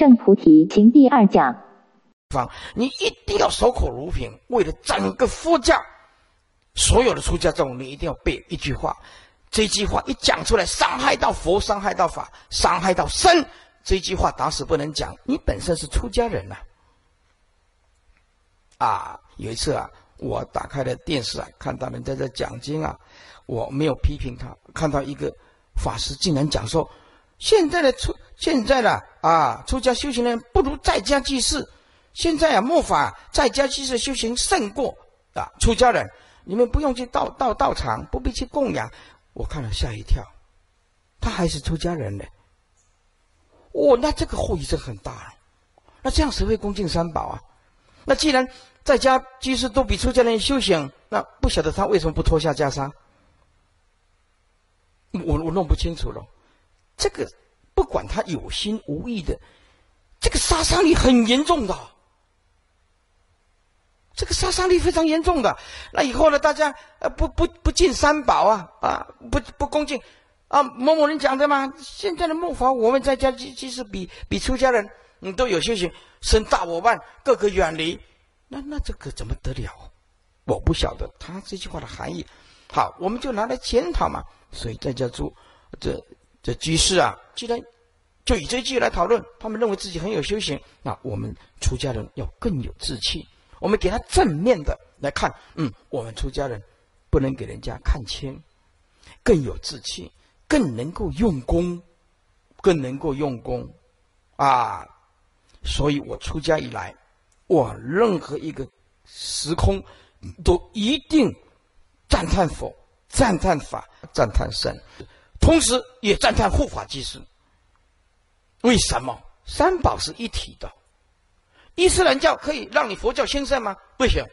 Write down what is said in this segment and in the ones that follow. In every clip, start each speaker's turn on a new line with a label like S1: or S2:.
S1: 圣菩提行第二讲。
S2: 方，你一定要守口如瓶。为了整个佛教，所有的出家众，你一定要背一句话。这句话一讲出来，伤害到佛，伤害到法，伤害到身。这句话打死不能讲。你本身是出家人呐。啊，有一次啊，我打开了电视啊，看到人在这讲经啊，我没有批评他。看到一个法师竟然讲说，现在的出现在的啊，出家修行人不如在家祭祀。现在啊，末法在家其实修行胜过啊出家人。你们不用去道道道场，不必去供养。我看了吓一跳，他还是出家人呢。哦，那这个后遗症很大了。那这样谁会恭敬三宝啊？那既然在家居士都比出家人修行，那不晓得他为什么不脱下袈裟？我我弄不清楚了。这个不管他有心无意的，这个杀伤力很严重的。这个杀伤力非常严重的，那以后呢？大家呃不不不敬三宝啊啊不不恭敬啊某某人讲的吗？现在的末法，我们在家即即使比比出家人，你都有修行，生大我慢，各个远离，那那这个怎么得了？我不晓得他这句话的含义。好，我们就拿来检讨嘛。所以在家住这这居士啊，既然就以这句来讨论，他们认为自己很有修行，那我们出家人要更有志气。我们给他正面的来看，嗯，我们出家人不能给人家看轻，更有志气，更能够用功，更能够用功，啊！所以我出家以来，我任何一个时空都一定赞叹佛、赞叹法、赞叹神，同时也赞叹护法居士。为什么？三宝是一体的。伊斯兰教可以让你佛教兴盛吗？不行。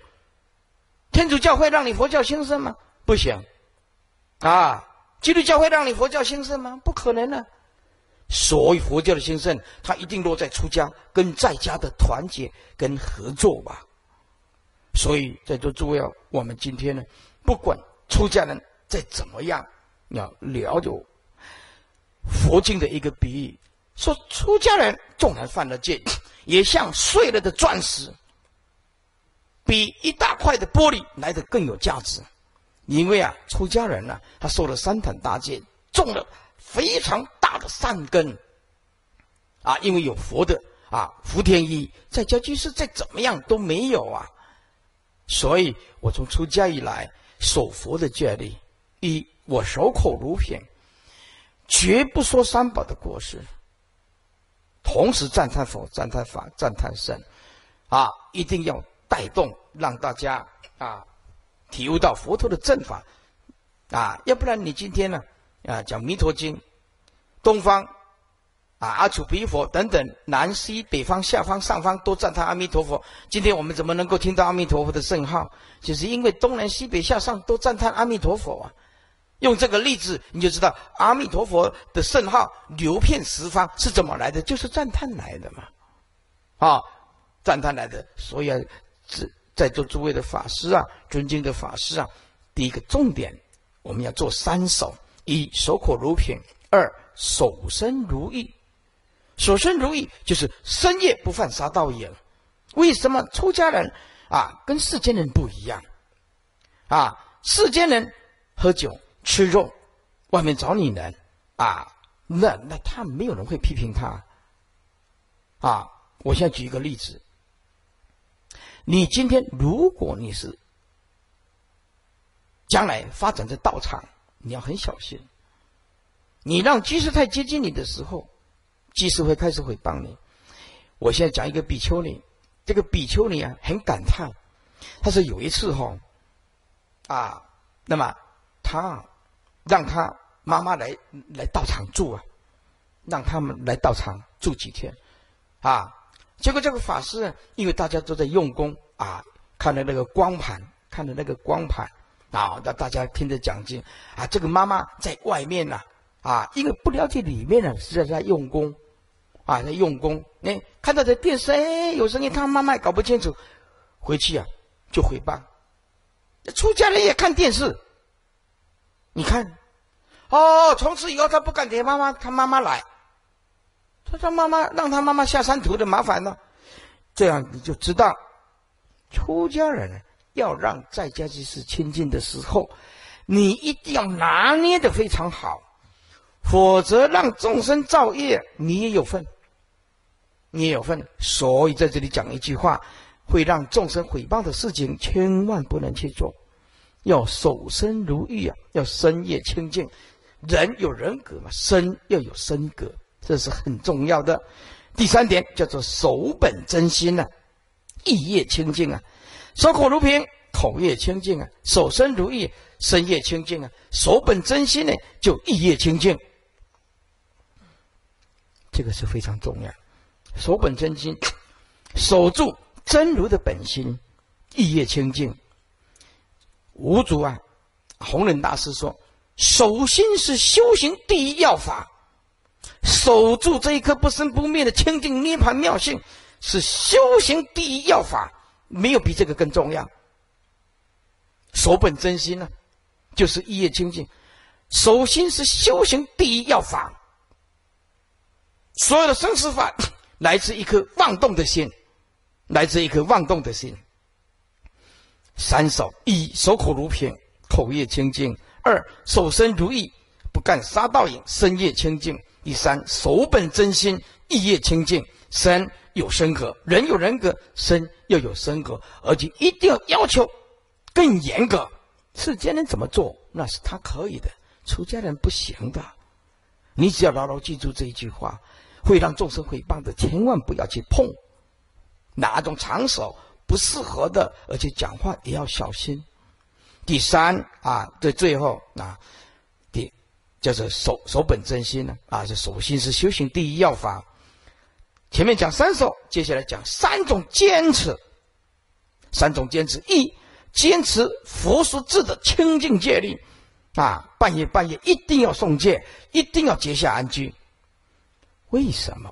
S2: 天主教会让你佛教兴盛吗？不行。啊，基督教会让你佛教兴盛吗？不可能的。所以佛教的兴盛，它一定落在出家跟在家的团结跟合作吧。所以在座诸位，我们今天呢，不管出家人再怎么样，要了解佛经的一个比喻，说出家人纵然犯了戒。也像碎了的钻石，比一大块的玻璃来的更有价值。因为啊，出家人呢，他受了三坛大戒，种了非常大的善根。啊，因为有佛的啊，福田一在家居士再怎么样都没有啊。所以我从出家以来守佛的戒律，一我守口如瓶，绝不说三宝的过失。同时赞叹佛、赞叹法、赞叹神，啊，一定要带动让大家啊体悟到佛陀的正法，啊，要不然你今天呢啊讲弥陀经，东方啊阿楚毗佛等等南西北方下方上方都赞叹阿弥陀佛，今天我们怎么能够听到阿弥陀佛的圣号？就是因为东南西北下上都赞叹阿弥陀佛啊。用这个例子，你就知道阿弥陀佛的圣号流遍十方是怎么来的，就是赞叹来的嘛，啊，赞叹来的。所以啊，在在座诸位的法师啊，尊敬的法师啊，第一个重点，我们要做三守：一守口如瓶；二守身如玉。守身如玉就是深夜不犯杀盗业。为什么出家人啊跟世间人不一样？啊，世间人喝酒。吃肉，外面找女人，啊，那那他没有人会批评他，啊，我现在举一个例子，你今天如果你是将来发展在道场，你要很小心，你让居士太接近你的时候，居士会开始会帮你。我现在讲一个比丘尼，这个比丘尼啊很感叹，他说有一次哈，啊，那么他。让他妈妈来来道场住啊，让他们来道场住几天，啊，结果这个法师呢，因为大家都在用功啊，看着那个光盘，看着那个光盘啊，让大家听着讲经啊，这个妈妈在外面呢，啊，因为不了解里面呢，是在在用功，啊，在用功，哎，看到这电视哎有声音，他妈妈也搞不清楚，回去啊就回报，出家人也看电视。你看，哦，从此以后他不敢给妈妈，他妈妈来，他让妈妈让他妈妈下山图的麻烦呢，这样你就知道，出家人要让在家居士亲近的时候，你一定要拿捏的非常好，否则让众生造业，你也有份，你也有份。所以在这里讲一句话，会让众生毁谤的事情，千万不能去做，要守身如玉啊，要深夜清净。人有人格嘛，身要有身格。这是很重要的。第三点叫做守本真心呐，意业清净啊，守口如瓶，口业清净啊，守身如玉，身业清净啊，守本真心呢，就意业清净。这个是非常重要，守本真心，守住真如的本心，意业清净。无主啊，弘忍大师说，守心是修行第一要法。守住这一颗不生不灭的清净涅盘妙性，是修行第一要法，没有比这个更重要。守本真心呢，就是一业清净。守心是修行第一要法。所有的生死法 来自一颗妄动的心，来自一颗妄动的心。三守：一守口如瓶，口业清净；二守身如意，不干杀盗淫，身业清净。第三，守本真心，意业清净，身有身格，人有人格，身要有身格，而且一定要要求更严格。世间人怎么做，那是他可以的，出家人不行的。你只要牢牢记住这一句话，会让众生毁谤的，千万不要去碰哪种场所不适合的，而且讲话也要小心。第三啊，这最后啊。叫做守守本真心呢啊，这守心是修行第一要法。前面讲三守，接下来讲三种坚持。三种坚持：一、坚持佛说字的清净戒律啊，半夜半夜一定要诵戒，一定要结下安居。为什么？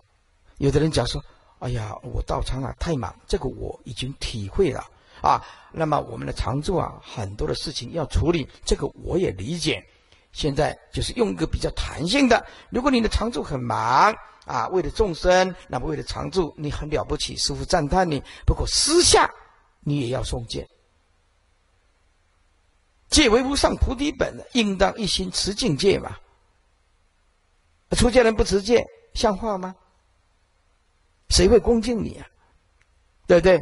S2: 有的人讲说：“哎呀，我道场啊太忙，这个我已经体会了啊。”那么我们的常住啊，很多的事情要处理，这个我也理解。现在就是用一个比较弹性的。如果你的常住很忙啊，为了众生，那么为了常住，你很了不起，师傅赞叹你。不过私下你也要诵戒，戒为无上菩提本，应当一心持境界嘛。出家人不持戒，像话吗？谁会恭敬你啊？对不对？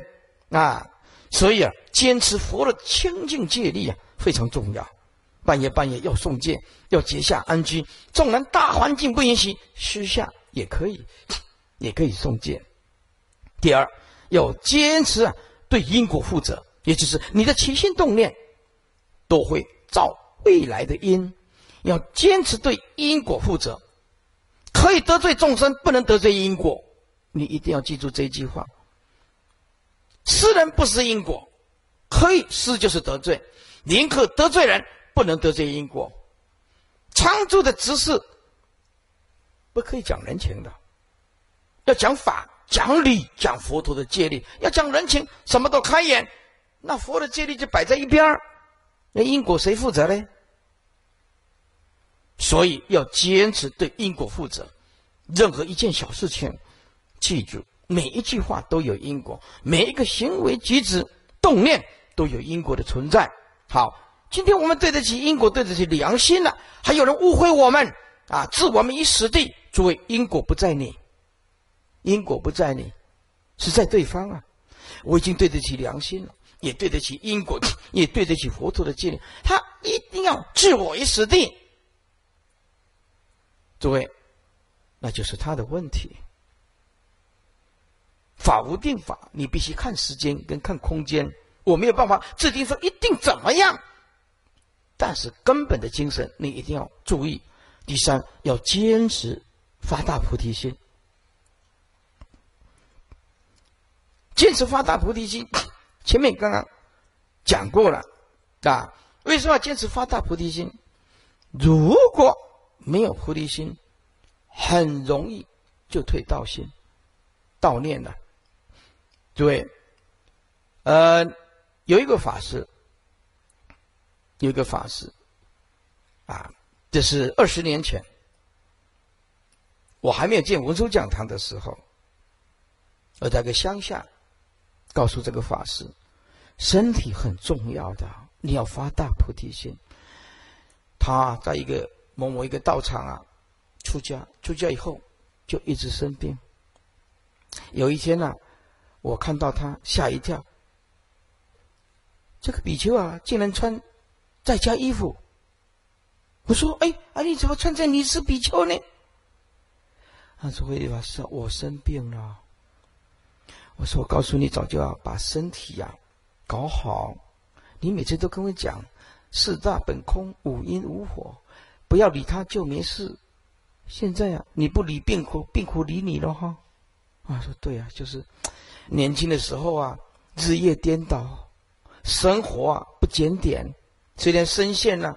S2: 啊，所以啊，坚持佛的清净戒律啊，非常重要。半夜半夜要送戒，要结下安居。纵然大环境不允许，私下也可以，也可以送戒。第二，要坚持啊，对因果负责，也就是你的起心动念都会造未来的因，要坚持对因果负责。可以得罪众生，不能得罪因果。你一定要记住这句话：施人不施因果，可以施就是得罪，宁可得罪人。不能得罪因果，常住的执事不可以讲人情的，要讲法、讲理、讲佛陀的戒律。要讲人情，什么都开眼，那佛的戒律就摆在一边儿，那因果谁负责呢？所以要坚持对因果负责。任何一件小事情，记住每一句话都有因果，每一个行为举止动念都有因果的存在。好。今天我们对得起因果，对得起良心了。还有人误会我们啊，置我们于死地。诸位，因果不在你，因果不在你，是在对方啊。我已经对得起良心了，也对得起因果，也对得起佛陀的戒律。他一定要置我于死地。诸位，那就是他的问题。法无定法，你必须看时间跟看空间。我没有办法制定说一定怎么样。但是根本的精神，你一定要注意。第三，要坚持发大菩提心，坚持发大菩提心。前面刚刚讲过了啊，为什么要坚持发大菩提心？如果没有菩提心，很容易就退道心、道念了。诸位，呃，有一个法师。有一个法师，啊，这是二十年前，我还没有建文殊讲堂的时候，我在个乡下，告诉这个法师，身体很重要的，你要发大菩提心。他在一个某某一个道场啊，出家，出家以后就一直生病。有一天呢，我看到他吓一跳，这个比丘啊，竟然穿在家衣服。我说：“哎，啊，你怎么穿在你是比丘呢？”他说：“慧法师，我生病了。”我说：“我告诉你，早就要把身体呀搞好。你每次都跟我讲四大本空，五阴无火，不要理他就没事。现在啊，你不理病苦，病苦理你了哈。”啊，说对啊，就是 年轻的时候啊，日夜颠倒，生活啊不检点。虽然身陷呢，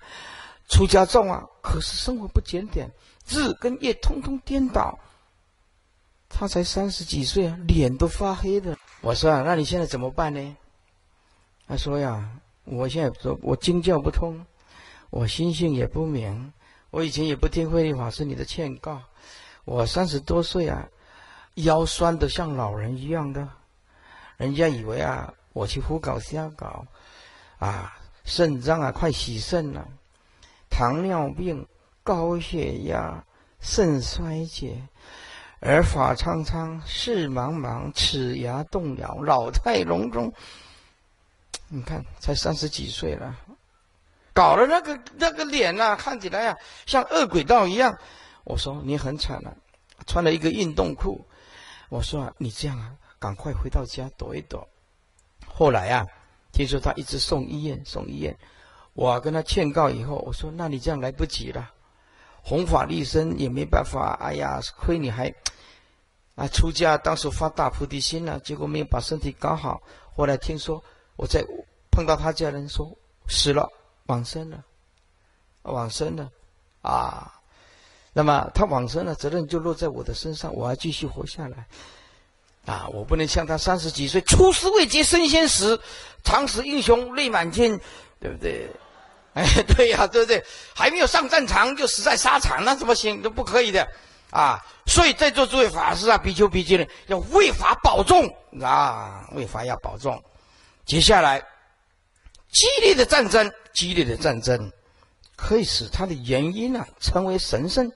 S2: 出家众啊，可是生活不检点，日跟夜通通颠倒。他才三十几岁啊，脸都发黑的。我说啊，那你现在怎么办呢？他说呀，我现在说，我经教不通，我心性也不明，我以前也不听慧律法师你的劝告。我三十多岁啊，腰酸的像老人一样的，人家以为啊，我去胡搞瞎搞，啊，肾脏啊快洗肾了，糖尿病、高血压、肾衰竭。而法苍苍，事茫茫，齿牙动摇，老态龙钟。你看，才三十几岁了，搞得那个那个脸呐，看起来啊，像恶鬼道一样。我说你很惨了，穿了一个运动裤。我说你这样啊，赶快回到家躲一躲。后来啊，听说他一直送医院，送医院。我跟他劝告以后，我说那你这样来不及了。弘法立身也没办法，哎呀，亏你还啊出家，当时发大菩提心了，结果没有把身体搞好。后来听说我在碰到他家人说死了，往生了，往生了啊。那么他往生了，责任就落在我的身上，我要继续活下来啊！我不能像他三十几岁，出师未捷身先死，长使英雄泪满襟，对不对？哎，对呀，对不对？还没有上战场就死在沙场，那怎么行？都不可以的啊！所以在座诸位法师啊，比丘、比丘呢，要为法保重啊，为法要保重。接下来，激烈的战争，激烈的战争，可以使他的原因啊成为神圣。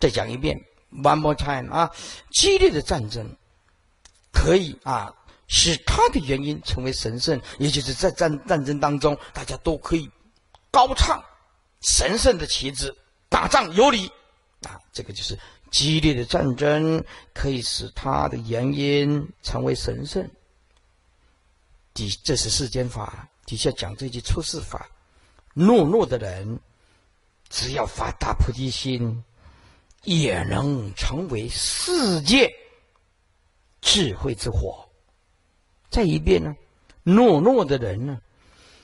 S2: 再讲一遍，one more time 啊！激烈的战争可以啊。使他的原因成为神圣，也就是在战战争当中，大家都可以高唱神圣的旗帜，打仗有理啊！这个就是激烈的战争可以使他的原因成为神圣。底这是世间法，底下讲这句出世法，懦弱的人只要发大菩提心，也能成为世界智慧之火。再一遍呢，懦弱的人呢，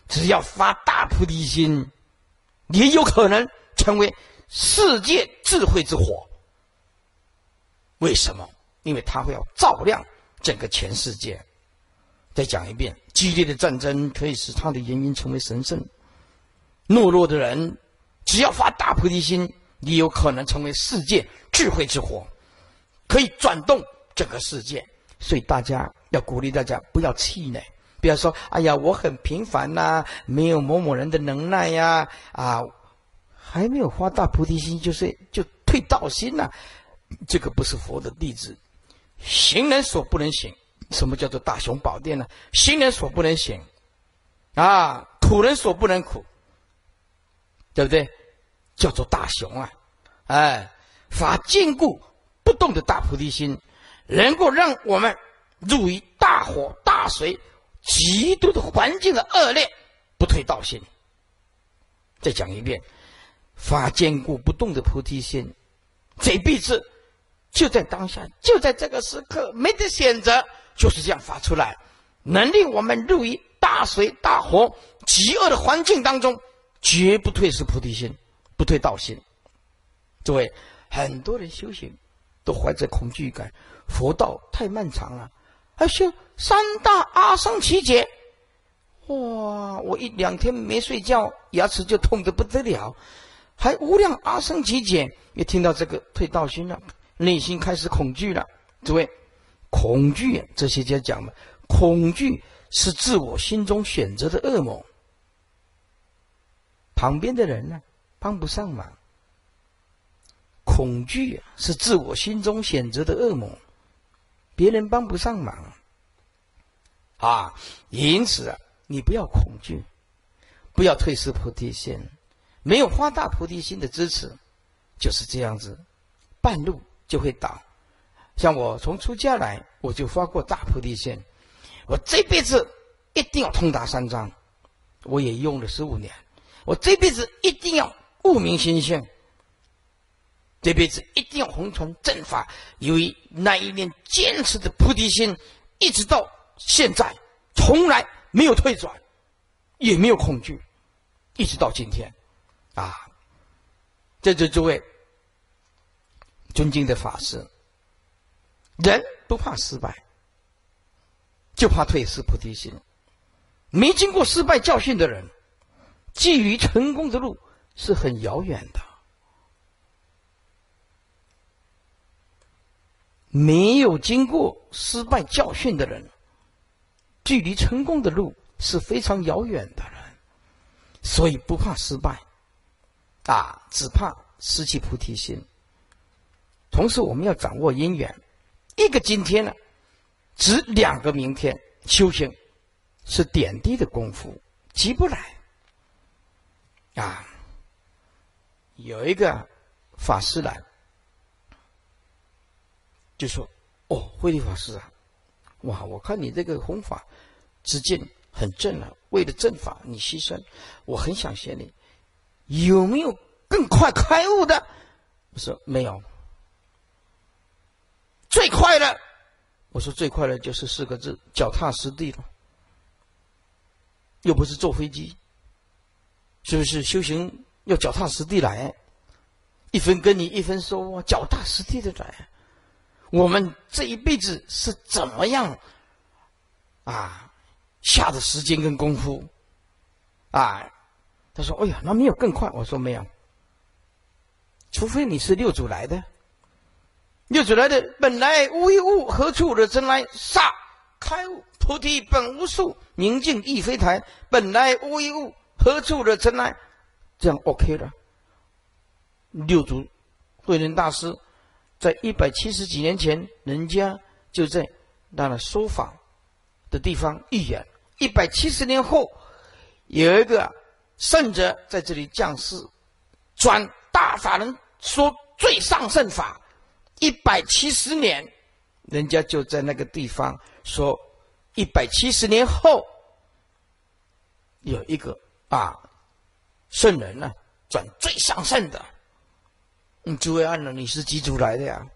S2: 只要发大菩提心，也有可能成为世界智慧之火。为什么？因为他会要照亮整个全世界。再讲一遍，激烈的战争可以使他的原因成为神圣。懦弱的人，只要发大菩提心，你有可能成为世界智慧之火，可以转动整个世界。所以大家。要鼓励大家不要气馁，不要说“哎呀，我很平凡呐，没有某某人的能耐呀，啊，还没有发大菩提心，就是就退道心呐。”这个不是佛的弟子，行人所不能行。什么叫做大雄宝殿呢？行人所不能行，啊，苦人所不能苦，对不对？叫做大雄啊！哎，发坚固不动的大菩提心，能够让我们。入于大火大水，极度的环境的恶劣，不退道心。再讲一遍，发坚固不动的菩提心，这一辈子就在当下，就在这个时刻，没得选择，就是这样发出来，能令我们入于大水大火极恶的环境当中，绝不退失菩提心，不退道心。诸位，很多人修行都怀着恐惧感，佛道太漫长了。还修三大阿僧祇劫，哇！我一两天没睡觉，牙齿就痛得不得了。还无量阿僧祇劫，一听到这个退道心了，内心开始恐惧了。诸位，恐惧，这些家讲的，恐惧是自我心中选择的恶魔。旁边的人呢，帮不上忙。恐惧是自我心中选择的恶魔，别人帮不上忙。啊，因此啊，你不要恐惧，不要退失菩提心。没有发大菩提心的支持，就是这样子，半路就会倒。像我从出家来，我就发过大菩提心，我这辈子一定要通达三藏，我也用了十五年。我这辈子一定要悟明心性，这辈子一定要弘传正法。由于那一念坚持的菩提心，一直到现在，从来没有退转，也没有恐惧，一直到今天，啊！这就诸位尊敬的法师，人不怕失败，就怕退失菩提心。没经过失败教训的人。基于成功的路是很遥远的，没有经过失败教训的人，距离成功的路是非常遥远的人，所以不怕失败，啊，只怕失去菩提心。同时，我们要掌握因缘，一个今天呢，值两个明天。修行是点滴的功夫，急不来。啊，有一个法师来，就说：“哦，慧律法师啊，哇，我看你这个弘法之境很正啊，为了正法你牺牲，我很想学你，有没有更快开悟的？”我说：“没有。”最快的，我说最快的就是四个字：脚踏实地了，又不是坐飞机。是不是修行要脚踏实地来？一分耕耘一分收啊，脚踏实地的来。我们这一辈子是怎么样啊下的时间跟功夫啊？他说：“哎呀，那没有更快。”我说：“没有，除非你是六祖来的。六祖来的本来无一物，何处惹尘埃？刹开悟，菩提本无树，明镜亦非台。本来无一物。”何处惹尘埃？这样 OK 了。六祖慧能大师在一百七十几年前，人家就在那个说法的地方预言。一百七十年后，有一个圣者在这里降世，转大法人说最上圣法。一百七十年，人家就在那个地方说，一百七十年后有一个。啊，圣人呢，转最上圣的。嗯，诸位按了，你是几祖来的呀？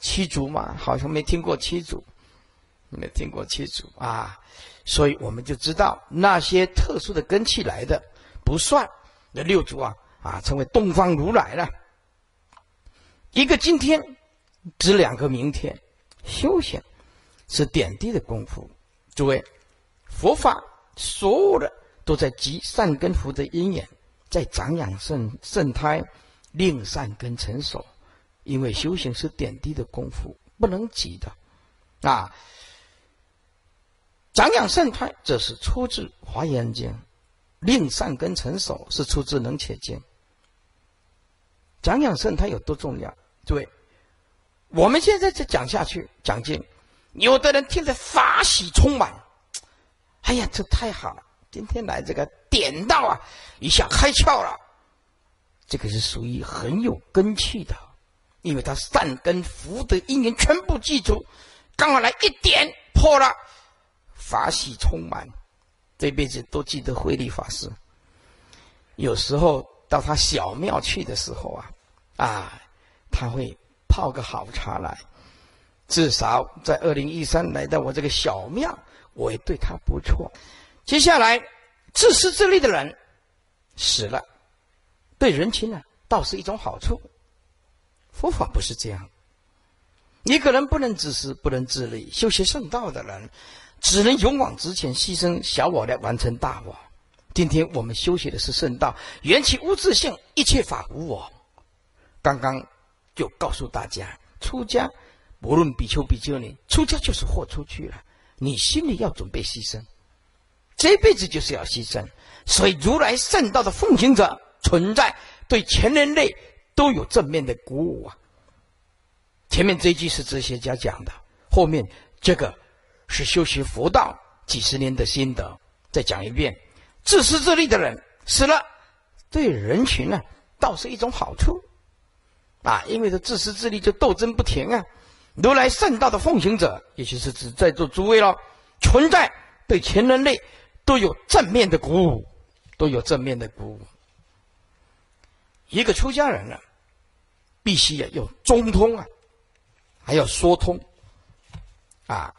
S2: 七祖嘛，好像没听过七祖，没听过七祖啊。所以我们就知道那些特殊的根器来的不算。那六祖啊，啊，成为东方如来了。一个今天，指两个明天。修行是点滴的功夫。诸位，佛法。所有的都在积善根福的因缘，在长养圣圣胎，令善根成熟。因为修行是点滴的功夫，不能急的。啊，长养圣胎这是出自《华严经》，令善根成熟是出自《能且经》。长养圣胎有多重要？诸位，我们现在再讲下去讲经，有的人听得法喜充满。哎呀，这太好了！今天来这个点到啊，一下开窍了。这个是属于很有根气的，因为他善根福德因缘全部记住，刚好来一点破了，法喜充满，这辈子都记得慧律法师。有时候到他小庙去的时候啊，啊，他会泡个好茶来。至少在二零一三来到我这个小庙。我也对他不错。接下来，自私自利的人死了，对人情呢，倒是一种好处。佛法不是这样，一个人不能自私，不能自利。修习圣道的人，只能勇往直前，牺牲小我来完成大我。今天我们修习的是圣道，缘起无自性，一切法无我。刚刚就告诉大家，出家无论比丘比丘尼，出家就是豁出去了。你心里要准备牺牲，这辈子就是要牺牲。所以如来圣道的奉行者存在，对全人类都有正面的鼓舞啊。前面这一句是哲学家讲的，后面这个是修习佛道几十年的心得。再讲一遍。自私自利的人死了，对人群呢倒是一种好处，啊，因为这自私自利就斗争不停啊。如来圣道的奉行者，也就是指在座诸位了，存在对全人类都有正面的鼓舞，都有正面的鼓舞。一个出家人呢，必须要有中通啊，还要说通，啊。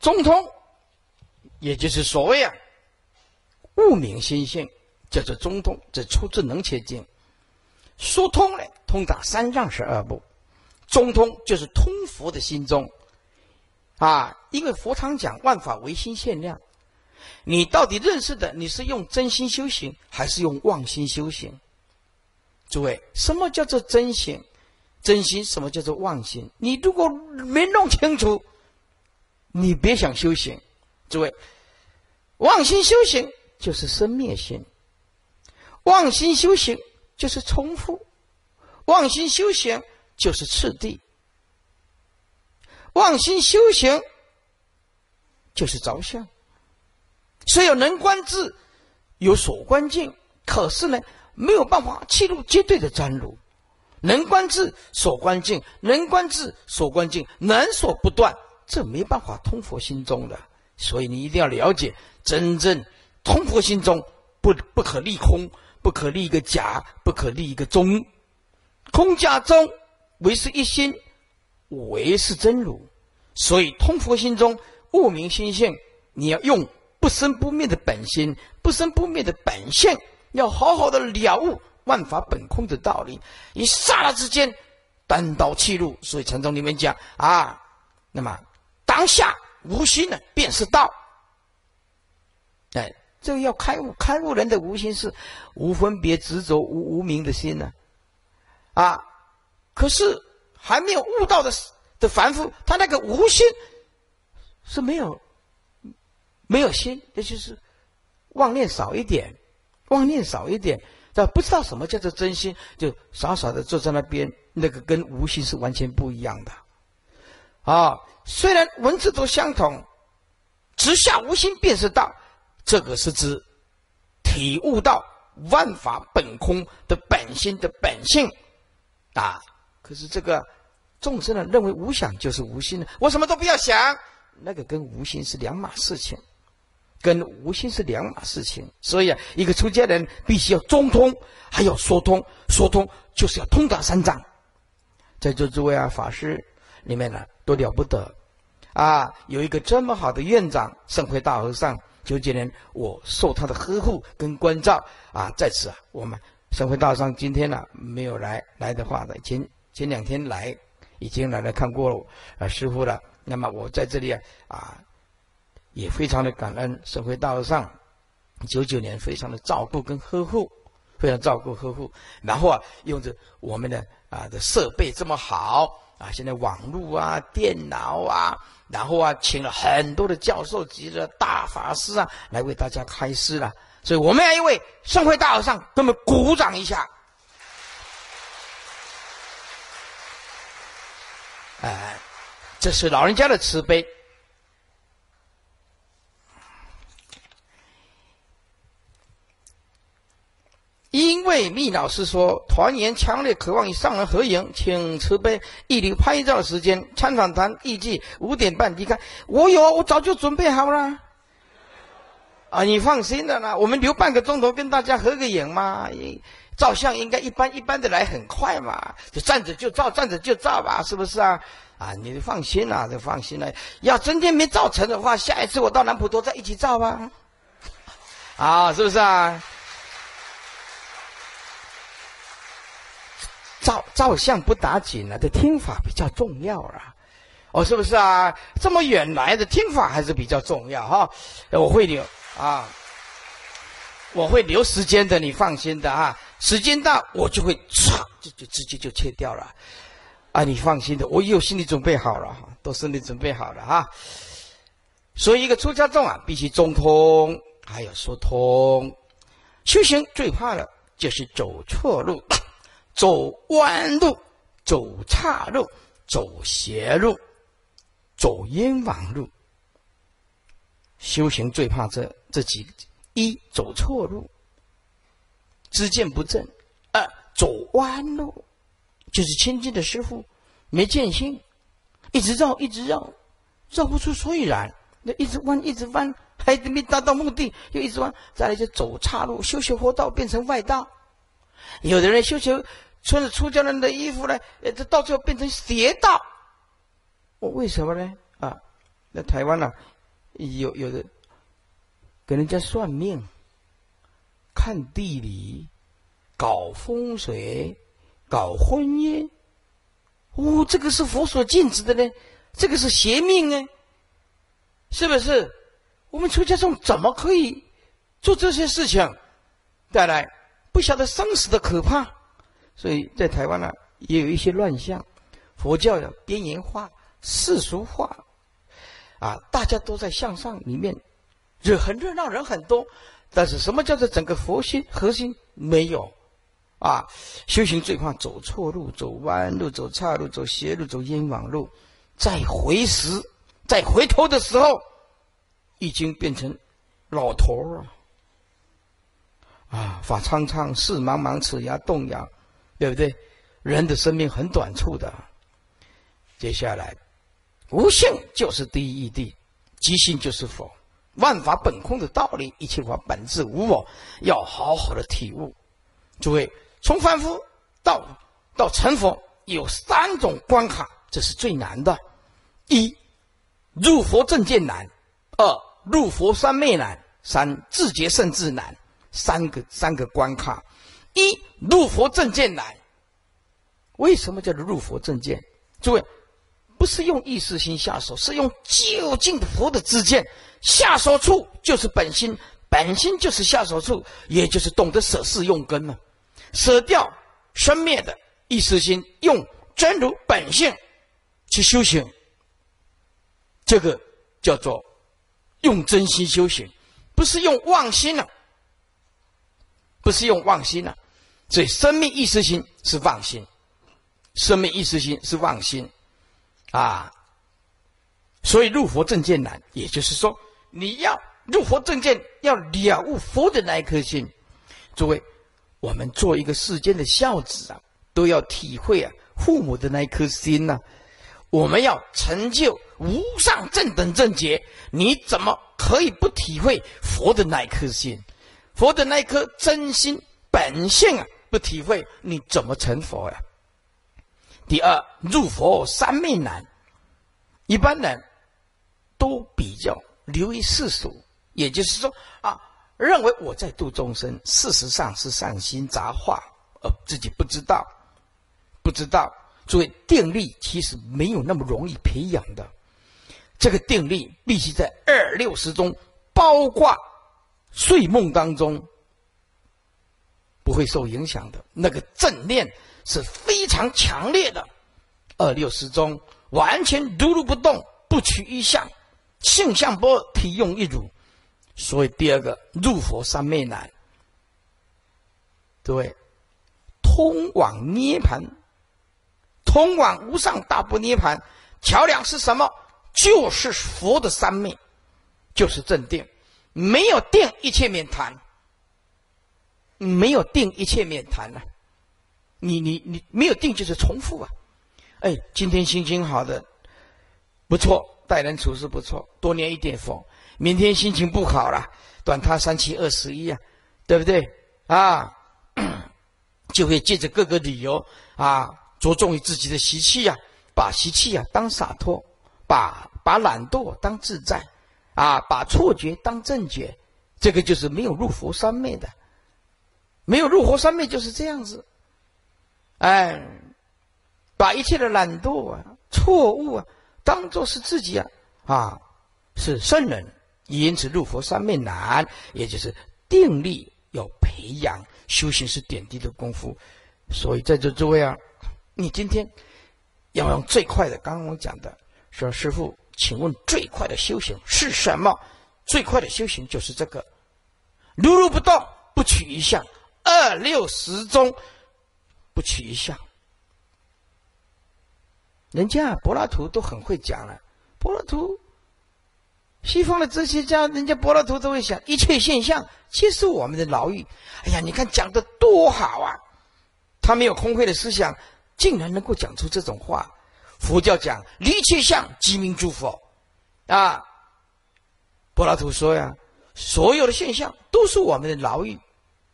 S2: 中通，也就是所谓啊，悟明心性，叫做中通。这出自《能切经》，疏通了，通达三藏十二部。中通就是通佛的心中啊，因为佛常讲万法唯心限量。你到底认识的，你是用真心修行，还是用妄心修行？诸位，什么叫做真心？真心？什么叫做妄心？你如果没弄清楚。你别想修行，诸位，妄心修行就是生灭心，妄心修行就是重复，妄心修行就是次第，妄心修行就是着相。虽有能观智，有所观境，可是呢，没有办法切入绝对的真如。能观智，所观境，能观智，所观境，能所不断。这没办法通佛心中的，所以你一定要了解，真正通佛心中不不可立空，不可立一个假，不可立一个中，空假中唯是一心，唯是真如。所以通佛心中悟明心性，你要用不生不灭的本心，不生不灭的本性，要好好的了悟万法本空的道理，一刹那之间单刀契入。所以禅宗里面讲啊，那么。当下无心呢，便是道。这个要开悟，开悟人的无心是无分别执着、无无名的心呢。啊，可是还没有悟到的的凡夫，他那个无心是没有没有心，也就是妄念少一点，妄念少一点，他不知道什么叫做真心，就傻傻的坐在那边，那个跟无心是完全不一样的。啊。虽然文字都相同，直下无心便是道，这个是指体悟到万法本空的本心的本性啊。可是这个众生呢，认为无想就是无心的，我什么都不要想，那个跟无心是两码事情，跟无心是两码事情。所以啊，一个出家人必须要中通，还要说通，说通就是要通达三藏。在座诸位啊，法师里面呢，都了不得。啊，有一个这么好的院长，圣辉大和尚，九九年我受他的呵护跟关照啊，在此啊，我们圣辉大和尚今天呢没有来，来的话呢，前前两天来，已经来了看过了啊师傅了。那么我在这里啊啊，也非常的感恩圣辉大和尚，九九年非常的照顾跟呵护，非常照顾呵护，然后啊用着我们的啊的设备这么好啊，现在网络啊电脑啊。然后啊，请了很多的教授级的大法师啊，来为大家开示了。所以我们要一位盛会大和尚，给我们鼓掌一下。哎，这是老人家的慈悲。因为密老师说，团员强烈渴望与上人合影，请慈悲一留拍照时间。参访团预计五点半离开。我有，我早就准备好了。啊，你放心的啦，我们留半个钟头跟大家合个影嘛。照相应该一般一般的来，很快嘛，就站着就照，站着就照吧，是不是啊？啊，你放心啦，就放心了。要真天没照成的话，下一次我到南普陀再一起照吧。啊，是不是啊？照照相不打紧了，这听法比较重要啊。哦，是不是啊？这么远来的听法还是比较重要哈。我会留啊，我会留时间的，你放心的啊。时间到，我就会唰，就就直接就切掉了。啊，你放心的，我有心理准备好了哈，都心理准备好了哈。所以，一个出家众啊，必须中通，还要说通。修行最怕的就是走错路、走弯路、走岔路、走邪路、走冤枉路。修行最怕这这几：一走错路，知见不正；二走弯路，就是亲近的师傅没见性，一直绕，一直绕，绕不出所以然。那一直弯，一直弯。还没达到目的，又一直弯再来就走岔路，修修佛道变成外道。有的人修修穿着出家人的衣服呢，呃，这到最后变成邪道。我为什么呢？啊，那台湾呢，有有的给人家算命、看地理、搞风水、搞婚姻。哦，这个是佛所禁止的呢，这个是邪命呢，是不是？我们出家众怎么可以做这些事情？带来不晓得生死的可怕，所以在台湾呢也有一些乱象。佛教的边缘化、世俗化，啊，大家都在向上里面，热很热闹，人很多，但是什么叫做整个佛心核心没有？啊，修行最怕走错路、走弯路、走岔路、走邪路、走冤枉路，再回时、再回头的时候。已经变成老头了啊！法苍苍，事茫茫，齿牙动摇，对不对？人的生命很短促的。接下来，无性就是第一义谛，即性就是佛，万法本空的道理，一切法本质无我，要好好的体悟。诸位，从凡夫到到成佛，有三种关卡，这是最难的：一入佛正见难；二入佛三昧难，三自觉圣智难，三个三个关卡。一入佛正见难，为什么叫做入佛正见？诸位，不是用意识心下手，是用究竟佛的知见。下手处，就是本心，本心就是下手处，也就是懂得舍事用根嘛，舍掉生灭的意识心，用真如本性去修行，这个叫做。用真心修行，不是用妄心了，不是用妄心了，所以生命意识心是妄心，生命意识心是妄心，啊，所以入佛正见难，也就是说，你要入佛正见，要了悟佛的那一颗心。诸位，我们做一个世间的孝子啊，都要体会啊父母的那一颗心呐。我们要成就无上正等正觉，你怎么可以不体会佛的那一颗心？佛的那一颗真心本性啊，不体会你怎么成佛呀？第二，入佛三昧难，一般人都比较流于世俗，也就是说啊，认为我在度众生，事实上是善心杂化，而自己不知道，不知道。所以定力其实没有那么容易培养的，这个定力必须在二六时中，包括睡梦当中不会受影响的。那个正念是非常强烈的，二六时中完全如如不动，不取一相，性相不二，体用一如。所以第二个入佛三昧难，对，通往涅盘。通往无上大不涅盘桥梁是什么？就是佛的三昧，就是正定。没有定，一切免谈；没有定，一切免谈了。你你你没有定，就是重复啊！哎，今天心情好的不错，待人处事不错，多念一点佛。明天心情不好了，短他三七二十一啊，对不对啊？就会借着各个理由啊。着重于自己的习气呀，把习气呀当洒脱，把把懒惰当自在，啊，把错觉当正觉，这个就是没有入佛三昧的，没有入佛三昧就是这样子，哎，把一切的懒惰啊、错误啊，当做是自己啊啊是圣人，因此入佛三昧难，也就是定力要培养，修行是点滴的功夫。所以在这诸位啊，你今天要用最快的，刚刚我讲的说，师傅，请问最快的修行是什么？最快的修行就是这个，如如不动，不取一相，二六十中不取一相。人家柏拉图都很会讲了，柏拉图，西方的哲学家，人家柏拉图都会想，一切现象皆是我们的牢狱。哎呀，你看讲的多好啊！他没有空慧的思想，竟然能够讲出这种话。佛教讲一切相，即名诸佛啊。柏拉图说呀，所有的现象都是我们的牢狱，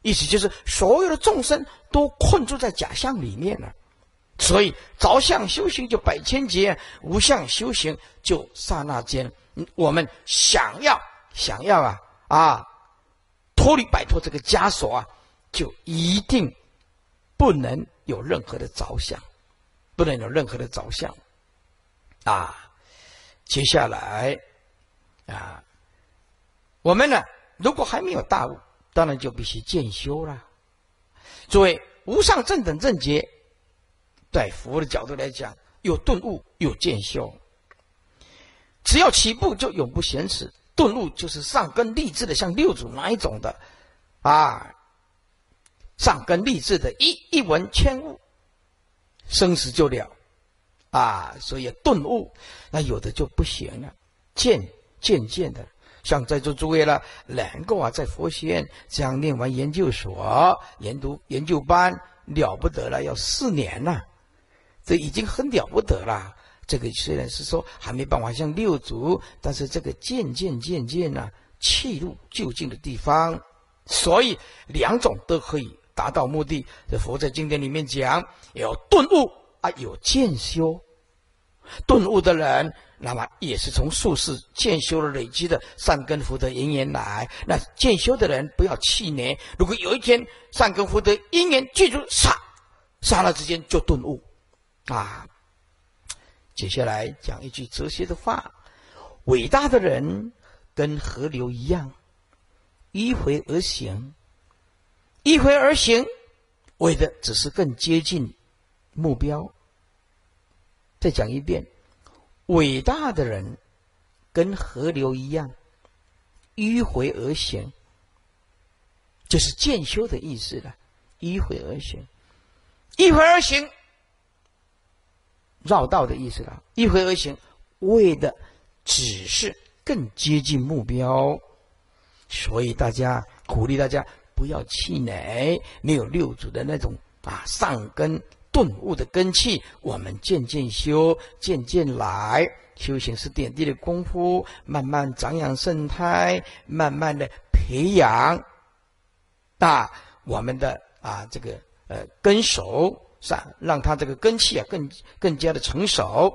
S2: 意思就是所有的众生都困住在假象里面了。所以着相修行就百千劫，无相修行就刹那间。我们想要想要啊啊脱离摆脱这个枷锁啊，就一定不能有任何的着相，不能有任何的着相啊。接下来啊。我们呢，如果还没有大悟，当然就必须渐修了。作为无上正等正觉，在佛的角度来讲，有顿悟，有渐修。只要起步，就永不闲耻。顿悟就是上根立志的，像六祖那一种的啊，上根立志的，一一闻千悟，生死就了啊。所以顿悟，那有的就不行了，渐渐渐的。像在座诸位了，能够啊，在佛学院这样念完研究所、研读研究班，了不得了，要四年了，这已经很了不得了。这个虽然是说还没办法像六祖，但是这个渐渐渐渐呢，切入就近的地方，所以两种都可以达到目的。这佛在经典里面讲，有顿悟啊，有渐修。顿悟的人，那么也是从术士渐修了累积的善根福德因缘来。那渐修的人不要气馁，如果有一天善根福德因缘记住，刹刹那之间就顿悟啊！接下来讲一句哲学的话：伟大的人跟河流一样，迂回而行，迂回而行，为的只是更接近目标。再讲一遍，伟大的人跟河流一样，迂回而行，就是渐修的意思了。迂回而行，迂回而行，绕道的意思了。迂回而行，为的只是更接近目标。所以大家鼓励大家不要气馁，没有六祖的那种啊上根。顿悟的根气，我们渐渐修，渐渐来。修行是点滴的功夫，慢慢长养圣胎，慢慢的培养，大，我们的啊这个呃根熟，是？让他这个根气啊更更加的成熟。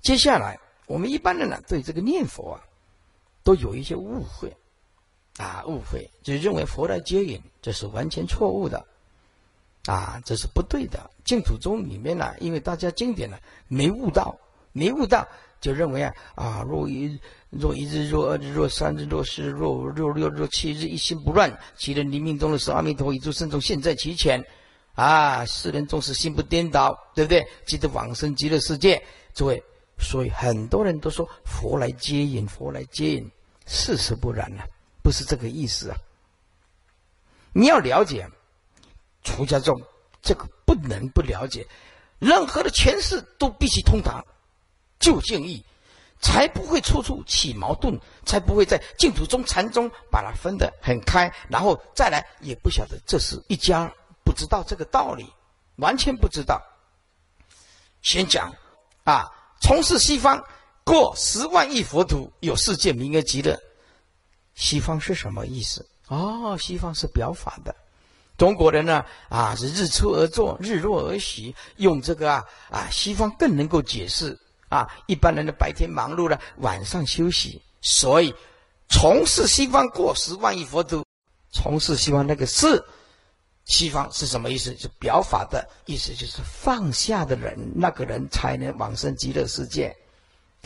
S2: 接下来，我们一般人呢对这个念佛啊，都有一些误会，啊误会，就认为佛来接引，这是完全错误的。啊，这是不对的。净土宗里面呢，因为大家经典呢没悟到，没悟到，就认为啊啊，若一若一日，若二日，若三日，若四日，若五日，若六日，若七日，一心不乱，其人临命中的时候，阿弥陀佛，一诸圣众现在其前。啊，世人纵使心不颠倒，对不对？即得往生极乐世界。诸位，所以很多人都说佛来接引，佛来接引，事实不然呢，不是这个意思啊。你要了解。出家众，这个不能不了解，任何的诠释都必须通达，就近义，才不会处处起矛盾，才不会在净土中禅宗把它分得很开，然后再来也不晓得这是一家，不知道这个道理，完全不知道。先讲啊，从事西方过十万亿佛土，有世界名额极乐。西方是什么意思？哦，西方是表法的。中国人呢啊是日出而作，日落而息，用这个啊啊西方更能够解释啊一般人的白天忙碌了，晚上休息，所以从事西方过十万亿佛土，从事西方那个事，西方是什么意思？就表法的意思，就是放下的人，那个人才能往生极乐世界。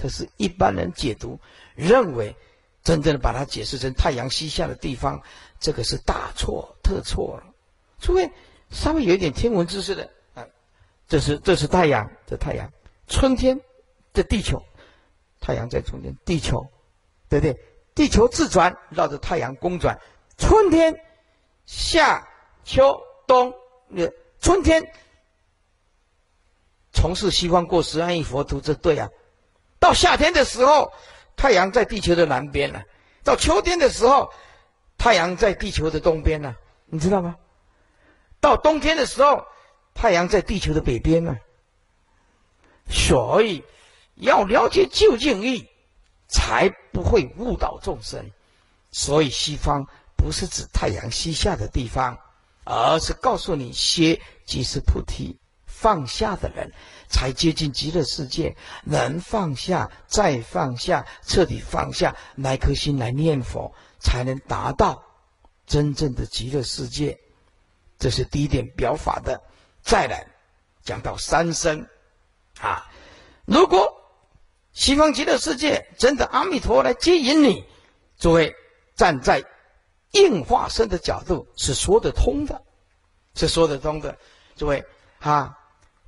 S2: 可是，一般人解读认为，真正的把它解释成太阳西下的地方，这个是大错特错了。诸位稍微有一点天文知识的啊，这是这是太阳，这太阳，春天这地球，太阳在中间，地球，对不对？地球自转，绕着太阳公转，春天、夏、秋、冬，那春天从事西方过十万亿佛图，这对啊。到夏天的时候，太阳在地球的南边了；到秋天的时候，太阳在地球的东边了。你知道吗？到冬天的时候，太阳在地球的北边了。所以要了解究竟义，才不会误导众生。所以西方不是指太阳西下的地方，而是告诉你，歇即是菩提，放下的人。才接近极乐世界，能放下，再放下，彻底放下那颗心来念佛，才能达到真正的极乐世界。这是第一点表法的。再来讲到三生啊，如果西方极乐世界真的阿弥陀来接引你，诸位站在应化身的角度是说得通的，是说得通的。诸位啊。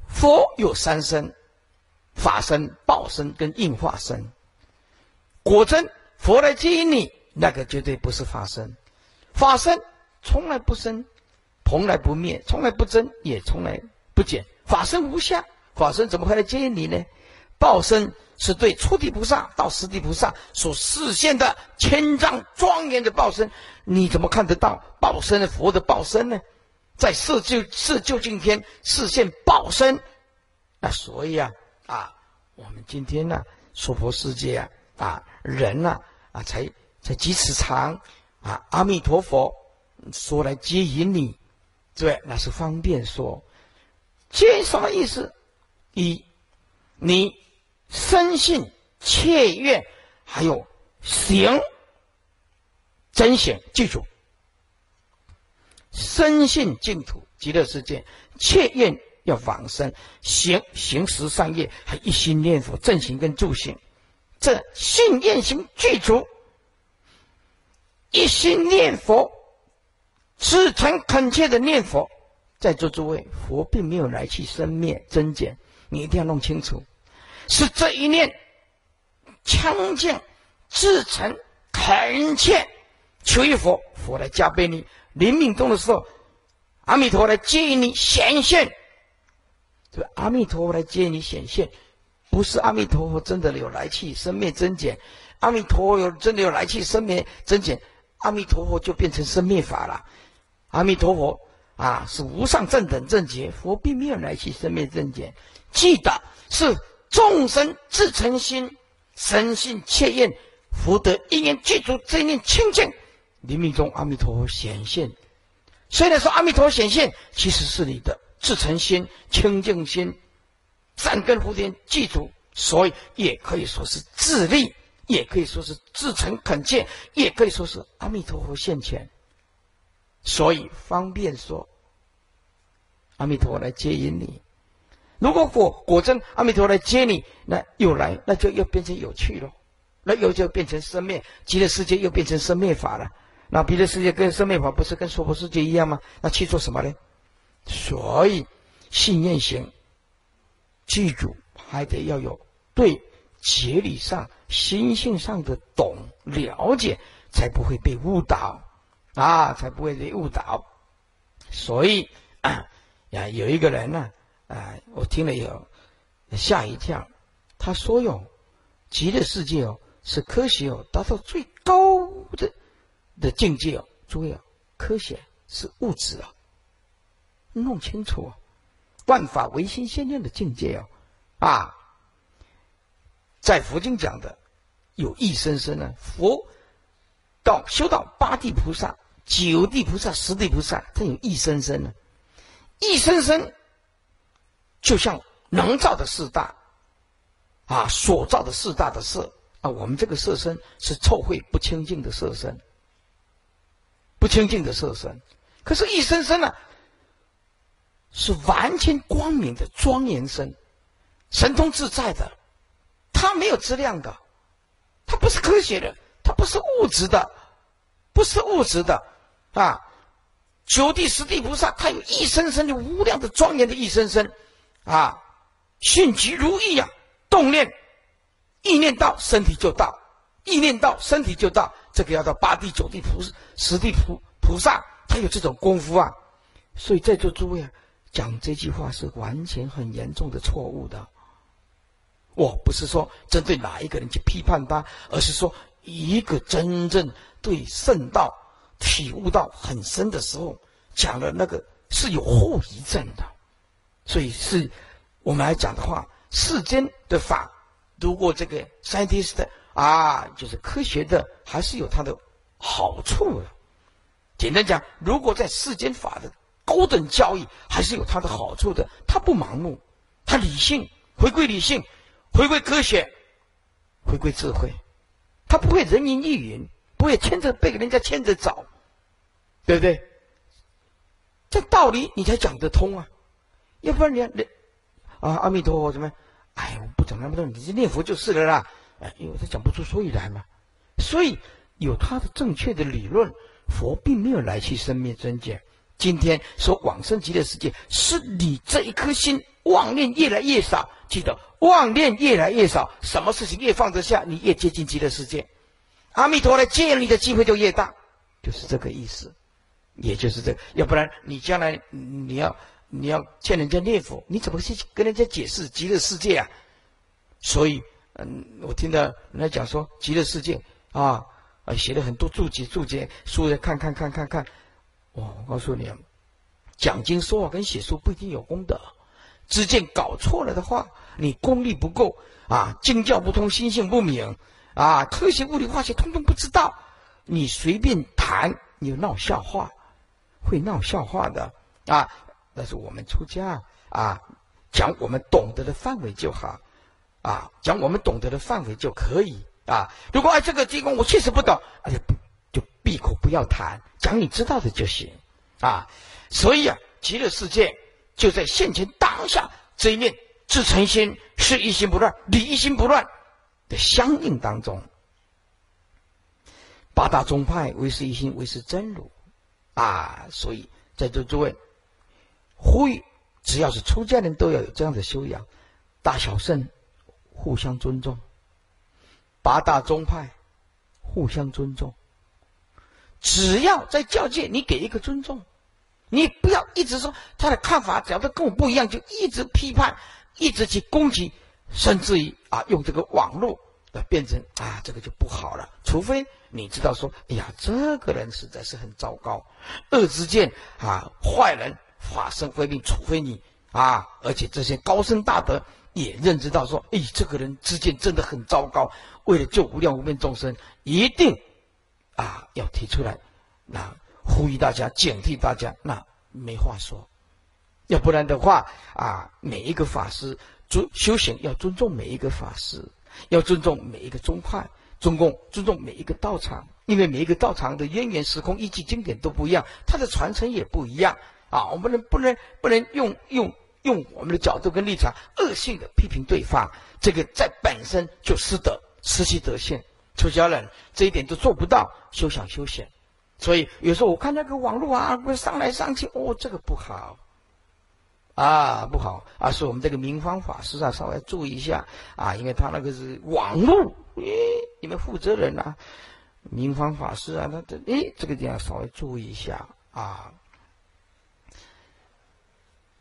S2: 佛有三身：法身、报身跟应化身。果真佛来接引你，那个绝对不是法身。法身从来不生，从来不灭，从来不增，也从来不减。法身无相，法身怎么会来接引你呢？报身是对初地菩萨到十地菩萨所示现的千丈庄严的报身，你怎么看得到报身的佛的报身呢？在四就四究竟天视现报身，那所以啊啊，我们今天呢娑婆世界啊啊人呢啊才才几尺长啊，阿弥陀佛说来接引你，对，那是方便说。接什么意思？一，你深信切愿，还有行真行，记住。深信净土极乐世界，切愿要往生，行行十善业，还一心念佛正行跟助行，这信愿行具足，一心念佛，至诚恳切的念佛，在座诸位，佛并没有来去生灭增减，你一定要弄清楚，是这一念清净至诚恳切求一佛，佛来加倍你。临命终的时候，阿弥陀来接引你显现。这个阿弥陀佛来接引你显现，不是阿弥陀佛真的有来去生灭增减。阿弥陀佛有真的有来去生灭增减，阿弥陀佛就变成生灭法了。阿弥陀佛啊，是无上正等正觉，佛并没有来去生灭增减。记得是众生自诚心，深信切愿，福德因缘具足，这一念清净。临命中，阿弥陀佛显现。虽然说阿弥陀佛显现，其实是你的自诚心、清净心、善根福田具足，所以也可以说是自利，也可以说是自诚恳切，也可以说是阿弥陀佛现前。所以方便说，阿弥陀来接引你。如果果果真阿弥陀来接你，那又来，那就又变成有趣了，那又就变成生灭极乐世界，又变成生灭法了。那别的世界跟生灭法不是跟娑婆世界一样吗？那去做什么呢？所以信念行，记住还得要有对节理上、心性上的懂了解，才不会被误导啊，才不会被误导。所以 啊，有一个人呢，啊，我听了以后吓一跳，他说哟，极乐世界哦，是科学哦达到最高的。的境界哦，诸位啊，科学是物质啊，弄清楚啊，万法唯心现念的境界哦，啊，在佛经讲的有一生生呢，佛到修到八地菩萨、九地菩萨、十地菩萨，他有一生生呢，一生生就像能造的四大啊，所造的四大的色啊，我们这个色身是臭秽不清净的色身。不清净的色身，可是，一生生呢，是完全光明的庄严身，神通自在的，它没有质量的，它不是科学的，它不是物质的，不是物质的啊！九地十地菩萨，他有一生生的无量的庄严的一生生啊，迅疾如意啊，动念意念到身体就到，意念到身体就到，这个要到八地九地菩十地菩菩萨，他有这种功夫啊，所以在座诸位啊。讲这句话是完全很严重的错误的。我不是说针对哪一个人去批判他，而是说一个真正对圣道体悟到很深的时候，讲的那个是有后遗症的。所以是我们来讲的话，世间的法，如果这个 scientist 啊，就是科学的，还是有它的好处的。简单讲，如果在世间法的。高等教育还是有它的好处的，他不盲目，他理性，回归理性，回归科学，回归智慧，他不会人云亦云，不会牵着被人家牵着走，对不对？这道理你才讲得通啊，要不然你你啊，阿弥陀佛怎么？哎，我不讲那么多，你就念佛就是了啦。哎，因为他讲不出所以然嘛，所以有他的正确的理论，佛并没有来去生灭真见。今天说往生极乐世界，是你这一颗心妄念越来越少。记得妄念越来越少，什么事情越放得下，你越接近极乐世界。阿弥陀来见你的机会就越大，就是这个意思，也就是这。要不然你将来你要你要见人家念佛，你怎么去跟人家解释极乐世界啊？所以，嗯，我听到人家讲说极乐世界啊，啊，写了很多注解注解书，看看看看看。哇我告诉你，讲经说话跟写书不一定有功德。只见搞错了的话，你功力不够啊，经教不通，心性不明啊，科学、物理、化学通通不知道，你随便谈，你闹笑话，会闹笑话的啊。但是我们出家啊，讲我们懂得的范围就好啊，讲我们懂得的范围就可以啊。如果哎，这个经功我确实不懂，哎呀不。就闭口不要谈，讲你知道的就行，啊，所以啊，极乐世界就在现前当下这一面，自诚心是一心不乱，理一心不乱的相应当中。八大宗派为是一心，为是真如，啊，所以在座诸位呼吁，只要是出家人都要有这样的修养，大小圣互相尊重，八大宗派互相尊重。只要在教界，你给一个尊重，你不要一直说他的看法，只要他跟我不一样，就一直批判，一直去攻击，甚至于啊，用这个网络来变成啊，这个就不好了。除非你知道说，哎呀，这个人实在是很糟糕，恶之见啊，坏人法身会命，除非你啊，而且这些高僧大德也认知到说，哎，这个人之见真的很糟糕，为了救无量无边众生，一定。啊，要提出来，那呼吁大家，警惕大家，那没话说。要不然的话，啊，每一个法师尊修行要尊重每一个法师，要尊重每一个宗派，尊共尊重每一个道场，因为每一个道场的渊源、时空、依据、经典都不一样，它的传承也不一样。啊，我们能不能不能用用用我们的角度跟立场恶性的批评对方？这个在本身就失德，失其德性。出家人这一点都做不到，休想休闲。所以有时候我看那个网络啊，上来上去，哦，这个不好啊，不好啊，是我们这个明方法师啊，稍微注意一下啊，因为他那个是网络，诶，你们负责人啊，明方法师啊，他这诶，这个地方稍微注意一下啊。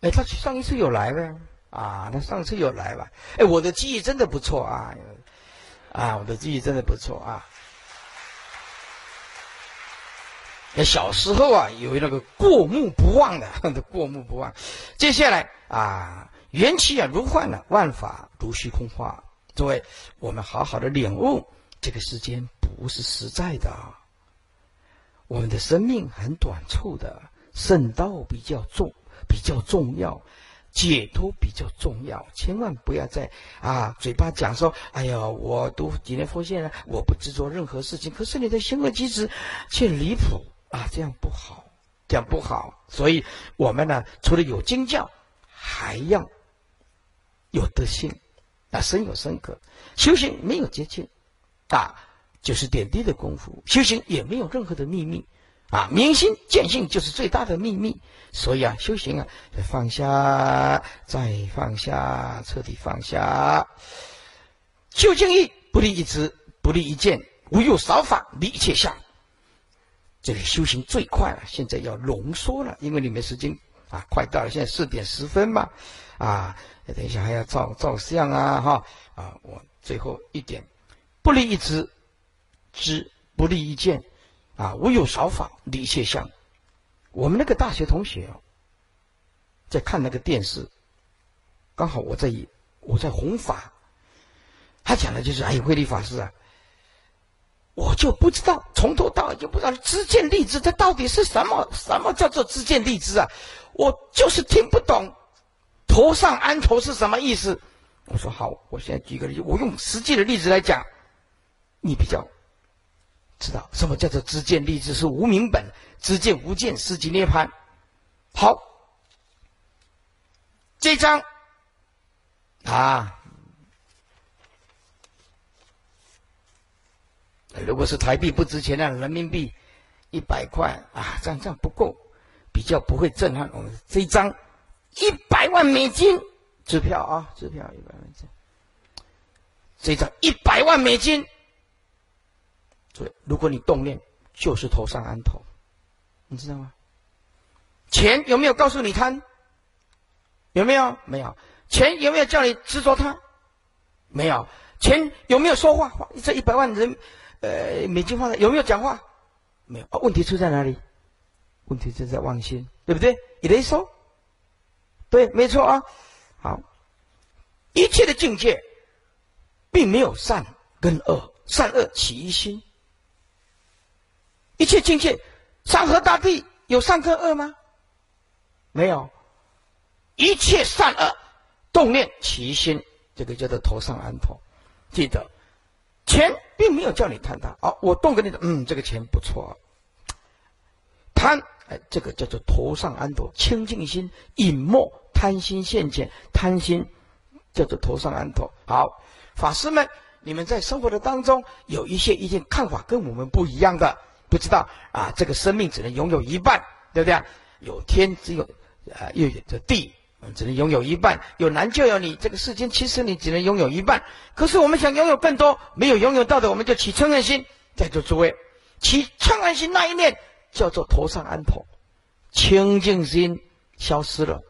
S2: 哎，他上一次有来呗？啊，他上次有来吧？哎，我的记忆真的不错啊。啊，我的记忆真的不错啊！那小时候啊，有那个过目不忘的，过目不忘。接下来啊，缘起啊如幻了，万法如虚空化。诸位，我们好好的领悟，这个世间不是实在的，我们的生命很短促的，圣道比较重，比较重要。解脱比较重要，千万不要在啊嘴巴讲说：“哎呀，我读几年佛线了，我不执着任何事情。”可是你的行为举止却离谱啊，这样不好这样不好。所以我们呢，除了有经教，还要有德性，啊，深有深刻。修行没有捷径，啊，就是点滴的功夫。修行也没有任何的秘密，啊，明心见性就是最大的秘密。所以啊，修行啊，放下，再放下，彻底放下。究竟义，不立一知，不立一见，无有少法，离一切相。这个修行最快了，现在要浓缩了，因为你们时间啊快到了，现在四点十分嘛，啊，等一下还要照照相啊，哈，啊，我最后一点，不立一知，知不立一见，啊，无有少法，离一切相。我们那个大学同学，在看那个电视，刚好我在我在弘法，他讲的就是哎，慧理法师啊，我就不知道从头到尾就不知道知见立知，它到底是什么？什么叫做知见立知啊？我就是听不懂，头上安头是什么意思？我说好，我现在举个例子，我用实际的例子来讲，你比较知道什么叫做知见立知是无名本。知见无见，四即涅槃。好，这张啊，如果是台币不值钱的人民币一百块啊，这样这样不够，比较不会震撼我们。这一张一百万美金支票啊，支票一百万美金，这张一百万美金，对，如果你动念，就是头上安头。你知道吗？钱有没有告诉你贪？有没有？没有。钱有没有叫你执着它？没有。钱有没有说话？这一百万人，呃，美金放在有没有讲话？没有。问题出在哪里？问题正在妄心，对不对？你得说，对，没错啊。好，一切的境界，并没有善跟恶，善恶起一心。一切境界。山河大地有善跟恶吗？没有，一切善恶动念起心，这个叫做头上安头。记得，钱并没有叫你贪它。哦，我动给你的，嗯，这个钱不错。贪，哎，这个叫做头上安头，清净心隐没贪心现前，贪心叫做头上安头。好，法师们，你们在生活的当中有一些意见看法跟我们不一样的。不知道啊，这个生命只能拥有一半，对不对？有天只有啊，又有这地，只能拥有一半。有男就有你，这个世间其实你只能拥有一半。可是我们想拥有更多，没有拥有到的，我们就起嗔恨心。在座诸位，起嗔恨心那一念叫做头上安头，清净心消失了，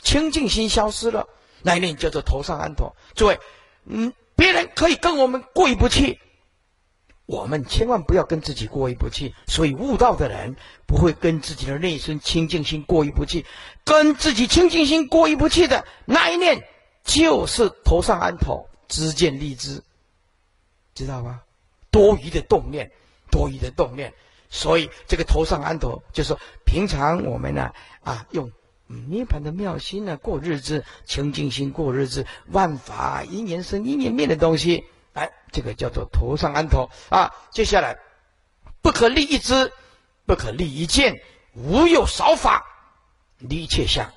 S2: 清净心消失了，那一念叫做头上安头。诸位，嗯，别人可以跟我们过意不去。我们千万不要跟自己过意不去，所以悟道的人不会跟自己的内心清净心过意不去，跟自己清净心过意不去的那一念，就是头上安头，知见立知，知道吧？多余的动念，多余的动念，所以这个头上安头，就是平常我们呢啊，用涅盘的妙心呢过日子，清净心过日子，万法因缘生因缘灭的东西。哎，这个叫做头上安头啊！接下来，不可立一知，不可立一见，无有少法，离一切相。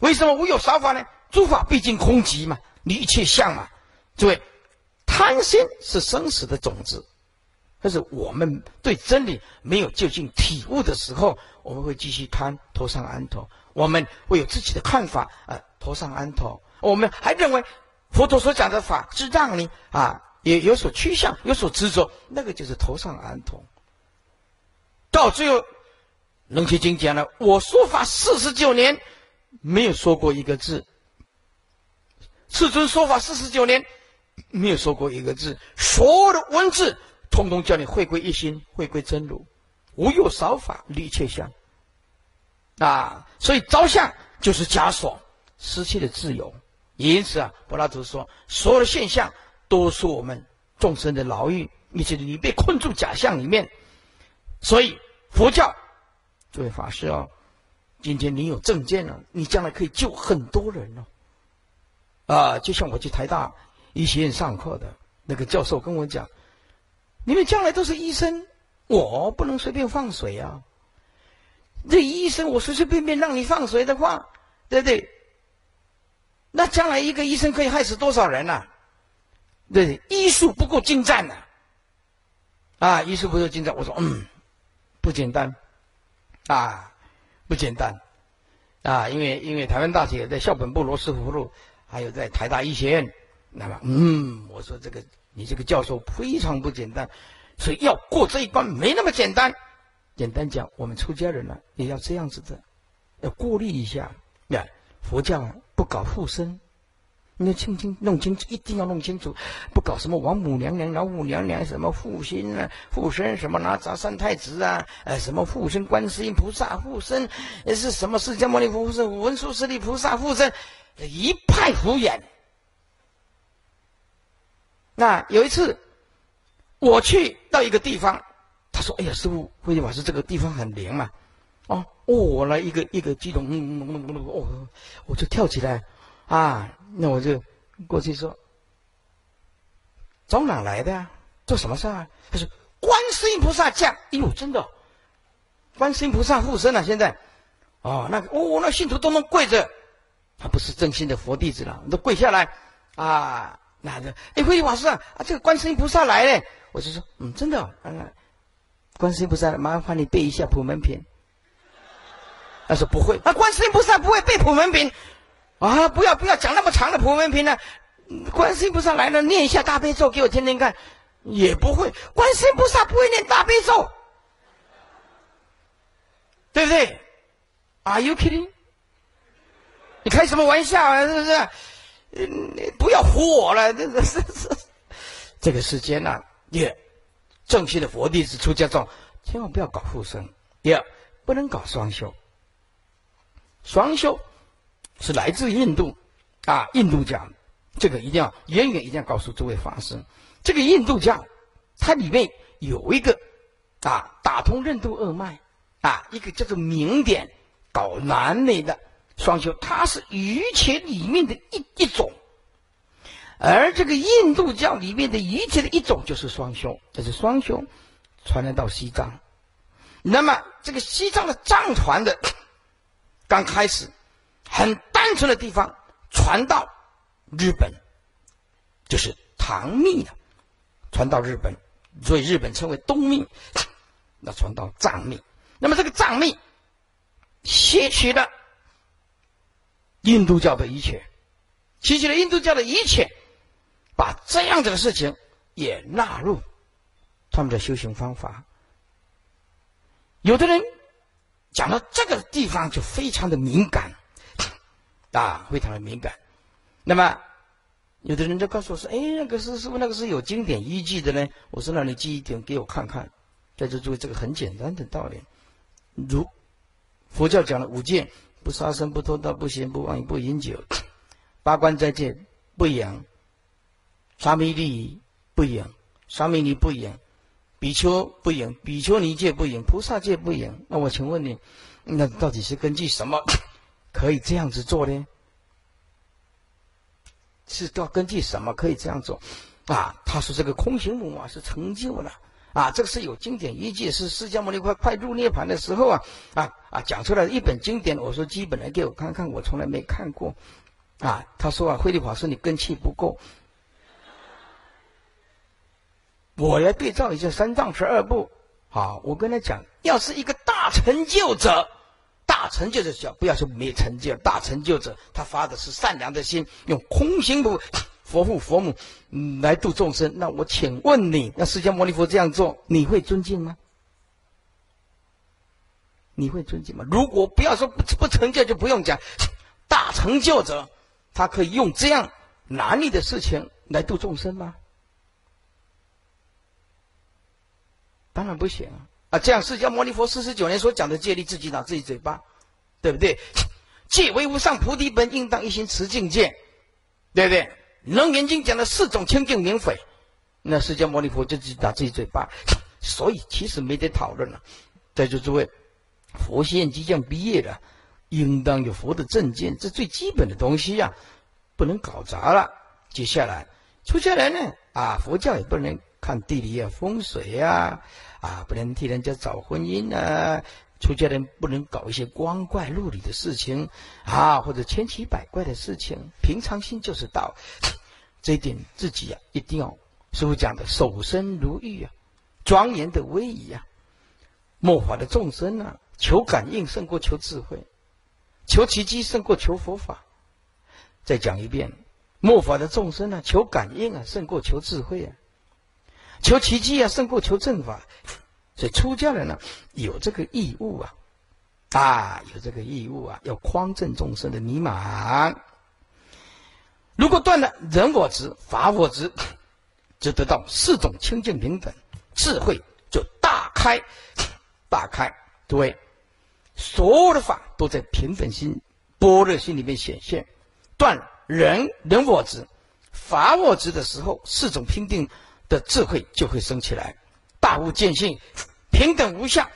S2: 为什么无有少法呢？诸法毕竟空寂嘛，离一切相嘛。诸位，贪心是生死的种子，但是我们对真理没有究竟体悟的时候，我们会继续贪头上安头，我们会有自己的看法啊，头上安头。我们还认为佛陀所讲的法是让你啊。也有所趋向，有所执着，那个就是头上安头。到最后，《楞伽经》讲了，我说法四十九年，没有说过一个字。世尊说法四十九年，没有说过一个字。所有的文字，通通叫你回归一心，回归真如，无有少法，离切相。啊，所以着相就是枷锁，失去了自由。因此啊，柏拉图说，所有的现象。都是我们众生的牢狱，你觉得你被困住假象里面，所以佛教，这位法师哦，今天你有正见了，你将来可以救很多人哦。啊，就像我去台大医学院上课的那个教授跟我讲，你们将来都是医生，我不能随便放水啊。这医生我随随便便让你放水的话，对不对？那将来一个医生可以害死多少人呐？对，医术不够精湛呐！啊，医术不够精湛，我说嗯，不简单，啊，不简单，啊，因为因为台湾大学在校本部罗斯福路，还有在台大医学院，那么嗯，我说这个你这个教授非常不简单，所以要过这一关没那么简单。简单讲，我们出家人呢也要这样子的，要过滤一下。呀，佛教不搞附身。你要清清弄清楚，一定要弄清楚，不搞什么王母娘娘、老母娘娘，什么护心啊、护身什么哪吒三太子啊，呃，什么护身观世音菩萨护身，呃是什么释迦牟尼佛护身、文殊师利菩萨护身，一派胡言。那有一次，我去到一个地方，他说：“哎呀，师傅，慧律法师这个地方很灵嘛。”哦，我来一个一个激动，嗯嗯嗯嗯哦，我就跳起来啊。那我就过去说：“从哪来的呀？做什么事啊？”他说：“观世音菩萨降。”哎呦，真的，观世音菩萨附身了。现在，哦，那个，哦，那信徒都能跪着，他不是真心的佛弟子了，都跪下来啊。那个，哎，慧法师啊，啊，这个观世音菩萨来了。我就说：“嗯，真的，嗯，观世音菩萨，麻烦你背一下普门品。”他说：“不会。”啊，观世音菩萨不会背普门品。啊！不要不要讲那么长的普门品了，观世音菩萨来了，念一下大悲咒给我听听看，也不会。观世音菩萨不会念大悲咒，对不对？Are you kidding？你开什么玩笑啊？是不是？嗯，不要唬我了，这这这这个世间呢，也正信的佛弟子出家众，千万不要搞附身，也不能搞双修，双修。是来自印度，啊，印度教，这个一定要远远一定要告诉诸位法师，这个印度教，它里面有一个，啊，打通任督二脉，啊，一个叫做明点，搞男女的双修，它是瑜伽里面的一一种，而这个印度教里面的瑜伽的一种就是双修，这是双修，传来到西藏，那么这个西藏的藏传的，刚开始。很单纯的地方传到日本，就是唐密了，传到日本，所以日本称为东密。那传到藏密，那么这个藏密吸取了印度教的一切，吸取了印度教的一切，把这样子的事情也纳入他们的修行方法。有的人讲到这个地方就非常的敏感。啊，非常的敏感。那么，有的人就告诉我说：“哎，那个是是不是那个是有经典依据的呢？”我说：“那你记一点给我看看。”在这注意这个很简单的道理，如佛教讲的五戒：不杀生、不偷盗、不邪、不妄语、不饮酒；八关斋戒不养；沙弥尼不养；沙弥尼不养；比丘不养；比丘尼戒不养；菩萨戒不养。那我请问你，那到底是根据什么？可以这样子做呢？是要根据什么可以这样做？啊，他说这个空行母啊是成就了啊，这个是有经典依据，是释迦牟尼快快入涅盘的时候啊啊啊讲出来一本经典。我说基本来给我看看，我从来没看过啊。他说啊，慧律法师你根气不够，我来对照一下三藏十二部。好，我跟他讲，要是一个大成就者。大成就者叫不要说没成就，大成就者他发的是善良的心，用空心不佛父佛母来度众生。那我请问你，那释迦牟尼佛这样做，你会尊敬吗？你会尊敬吗？如果不要说不不成就，就不用讲。大成就者，他可以用这样难逆的事情来度众生吗？当然不行啊。啊，这样释迦牟尼佛四十九年所讲的戒律，自己打自己嘴巴，对不对？戒为无上菩提本，应当一心持境界，对不对？楞严经讲的四种清净明匪，那释迦牟尼佛就自己打自己嘴巴，所以其实没得讨论了。在座诸位，佛现即将毕业了，应当有佛的正见，这最基本的东西呀，不能搞砸了。接下来出家人呢，啊，佛教也不能。看地理啊、风水啊，啊，不能替人家找婚姻啊。出家人不能搞一些光怪陆离的事情啊，或者千奇百怪的事情。平常心就是道，这一点自己啊一定要。师傅讲的守身如玉啊，庄严的威仪啊。末法的众生啊，求感应胜过求智慧，求奇迹胜过求佛法。再讲一遍，末法的众生呢，求感应啊胜过求智慧啊，求奇迹啊胜过求正法。所以出家人呢，有这个义务啊，啊，有这个义务啊，要匡正众生的迷茫。如果断了人我执、法我执，就得到四种清净平等，智慧就大开，大开。诸位，所有的法都在平等心、般若心里面显现。断人人我执、法我执的时候，四种平定的智慧就会升起来，大悟见性。平等无相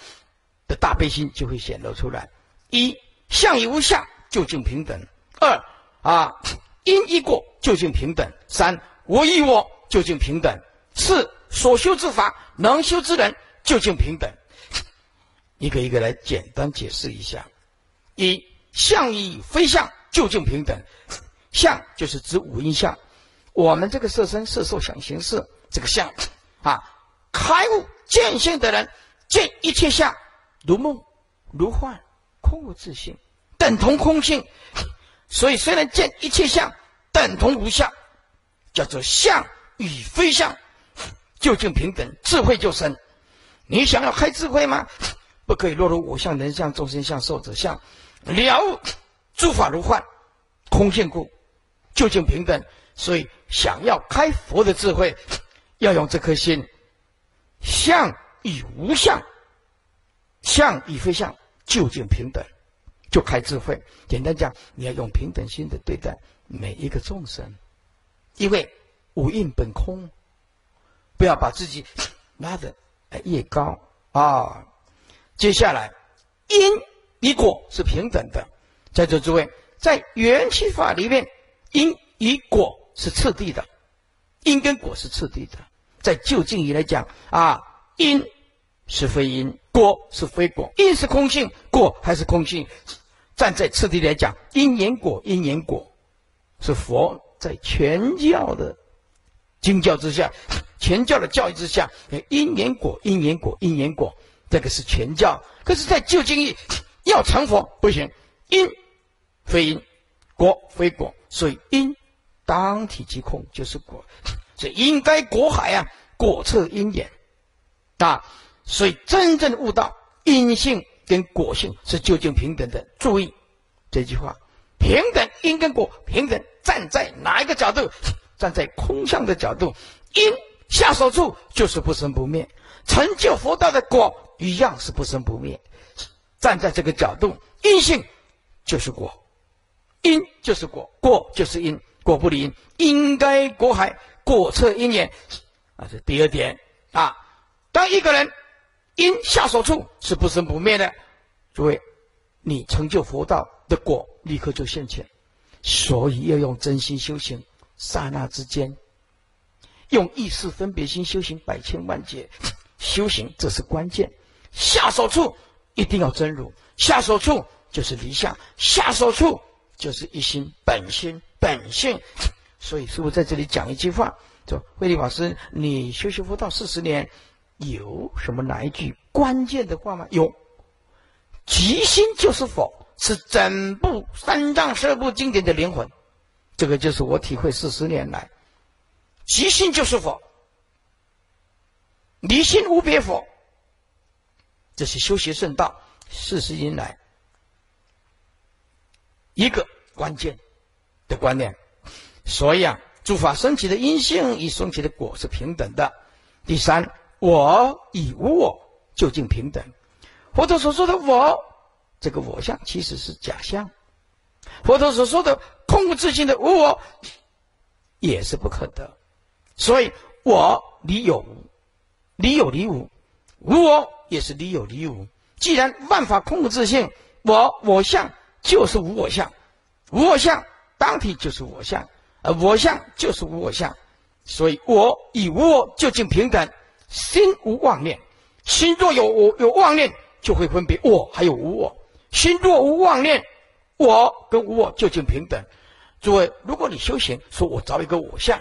S2: 的大悲心就会显露出来。一相与无相，究竟平等；二啊因一过，究竟平等；三我亦我，究竟平等；四所修之法，能修之人，究竟平等。一个一个来简单解释一下：一相与非相，究竟平等。相就是指五阴相，我们这个色身、色受、想行识这个相啊，开悟见性的人。见一切相如梦如幻，空无自性，等同空性。所以虽然见一切相等同无相，叫做相与非相，究竟平等，智慧就生。你想要开智慧吗？不可以落入我相、人相、众生相、寿者相，了悟诸法如幻，空性故，究竟平等。所以想要开佛的智慧，要用这颗心相。与无相，相与非相，究竟平等，就开智慧。简单讲，你要用平等心的对待每一个众生，因为五蕴本空，不要把自己 拉的越高啊。接下来，因与果是平等的，在座诸位，在缘起法里面，因与果是次第的，因跟果是次第的，在就近义来讲啊，因。是非因，果是非果，因是空性，果还是空性。站在次第来讲，因缘果，因缘果，是佛在全教的经教之下，全教的教育之下，因缘果，因缘果，因缘果，这个是全教。可是，在旧经义要成佛不行，因非因，果非果，所以因当体即空，就是果。所以应该果海啊，果测因缘啊。所以，真正悟道，因性跟果性是究竟平等的。注意这句话：平等因跟果平等，站在哪一个角度？站在空相的角度，因下手处就是不生不灭，成就佛道的果一样是不生不灭。站在这个角度，因性就是果，因就是果，果就是因，果不离因，应该果海，果测因缘。啊，这第二点啊，当一个人。因下手处是不生不灭的，诸位，你成就佛道的果立刻就现前，所以要用真心修行，刹那之间，用意识分别心修行百千万劫，修行这是关键。下手处一定要真如，下手处就是离相，下手处就是一心本心本性。所以师父在这里讲一句话，说慧立法师，你修习佛道四十年。有什么哪一句关键的话吗？有，即心就是佛，是整部三藏十二部经典的灵魂。这个就是我体会四十年来，即心就是佛，离心无别佛。这是修习圣道四十年来一个关键的观念。所以啊，诸法升起的因性与升起的果是平等的。第三。我与无我究竟平等？佛陀所说的我，这个我相其实是假象。佛陀所说的空无自性的无我，也是不可得。所以，我离有无，离有离无，无我也是离有离无。既然万法空无自性，我我相就是无我相，无我相当体就是我相，而我相就是无我相。所以我以无我究竟平等，心无妄念。心若有我有妄念，就会分别我还有无我。心若无妄念，我跟无我究竟平等。诸位，如果你修行，说我找一个我相，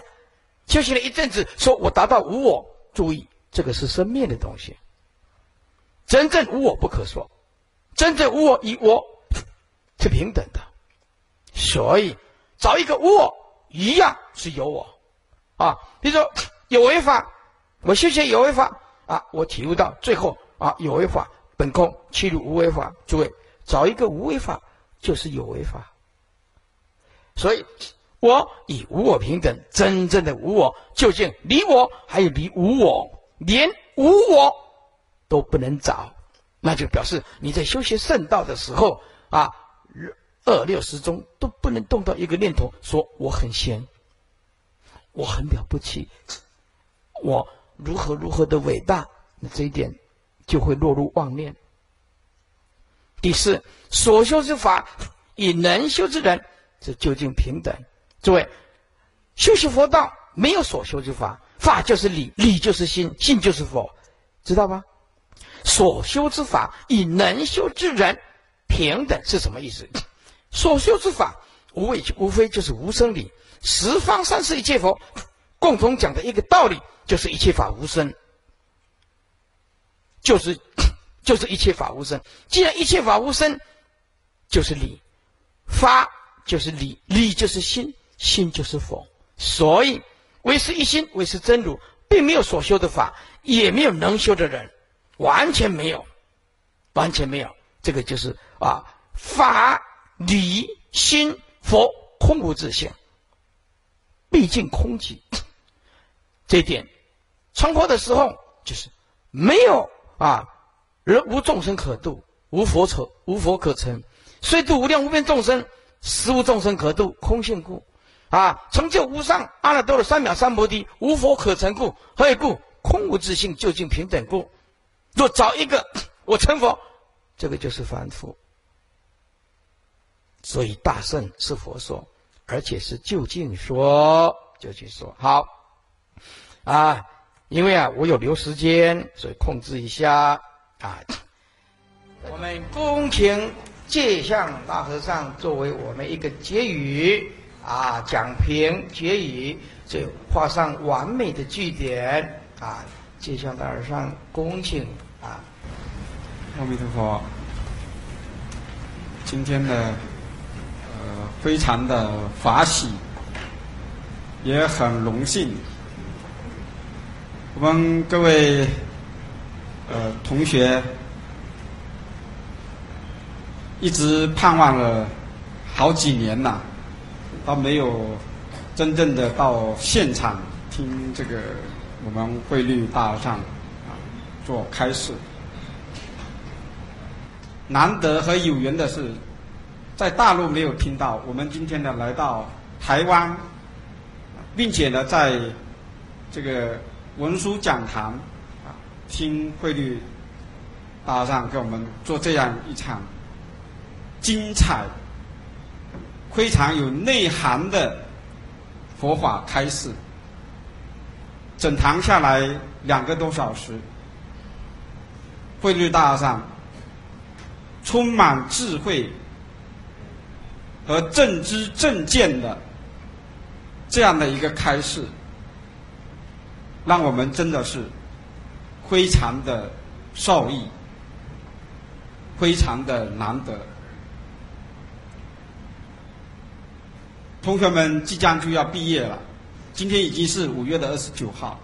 S2: 修行了一阵子，说我达到无我，注意，这个是生灭的东西。真正无我不可说，真正无我与我是平等的。所以找一个无我，一样是有我啊。比如说有为法，我修行有为法啊，我体悟到最后啊，有为法本空，契入无为法。诸位，找一个无为法，就是有为法。所以，我以无我平等，真正的无我究竟离我还有离无我，连无我都不能找，那就表示你在修行圣道的时候啊，二六十中都不能动到一个念头，说我很闲，我很了不起，我如何如何的伟大，那这一点就会落入妄念。第四，所修之法与能修之人。这究竟平等？诸位，修习佛道没有所修之法，法就是理，理就是心，心就是佛，知道吗？所修之法与能修之人平等是什么意思？所修之法无为无非就是无生理，十方三世一切佛共同讲的一个道理，就是一切法无生，就是 就是一切法无生。既然一切法无生，就是理法。就是理，理就是心，心就是佛。所以唯是一心，唯是真如，并没有所修的法，也没有能修的人，完全没有，完全没有。这个就是啊，法理心佛空无自性，毕竟空寂。这一点，成佛的时候就是没有啊，人无众生可度，无佛可无佛可成，虽度无量无边众生。实无众生可度，空性故，啊，成就无上阿耨多罗三藐三菩提，无佛可成故，何以故？空无自性，究竟平等故。若找一个我成佛，这个就是凡夫。所以大圣是佛说，而且是就近说，就近说好啊。因为啊，我有留时间，所以控制一下啊。我们恭请。借向大和尚作为我们一个结语啊，讲评结语，就画上完美的句点啊。借向大和尚恭请啊。
S3: 阿弥陀佛。今天的，呃非常的法喜，也很荣幸，我们各位呃同学。一直盼望了好几年了，都没有真正的到现场听这个我们汇率大和尚啊做开示。难得和有缘的是，在大陆没有听到，我们今天呢来到台湾，并且呢在这个文殊讲堂啊听汇率大和尚给我们做这样一场。精彩、非常有内涵的佛法开示，整堂下来两个多小时，慧律大上充满智慧和正知正见的这样的一个开示，让我们真的是非常的受益，非常的难得。同学们即将就要毕业了，今天已经是五月的二十九号。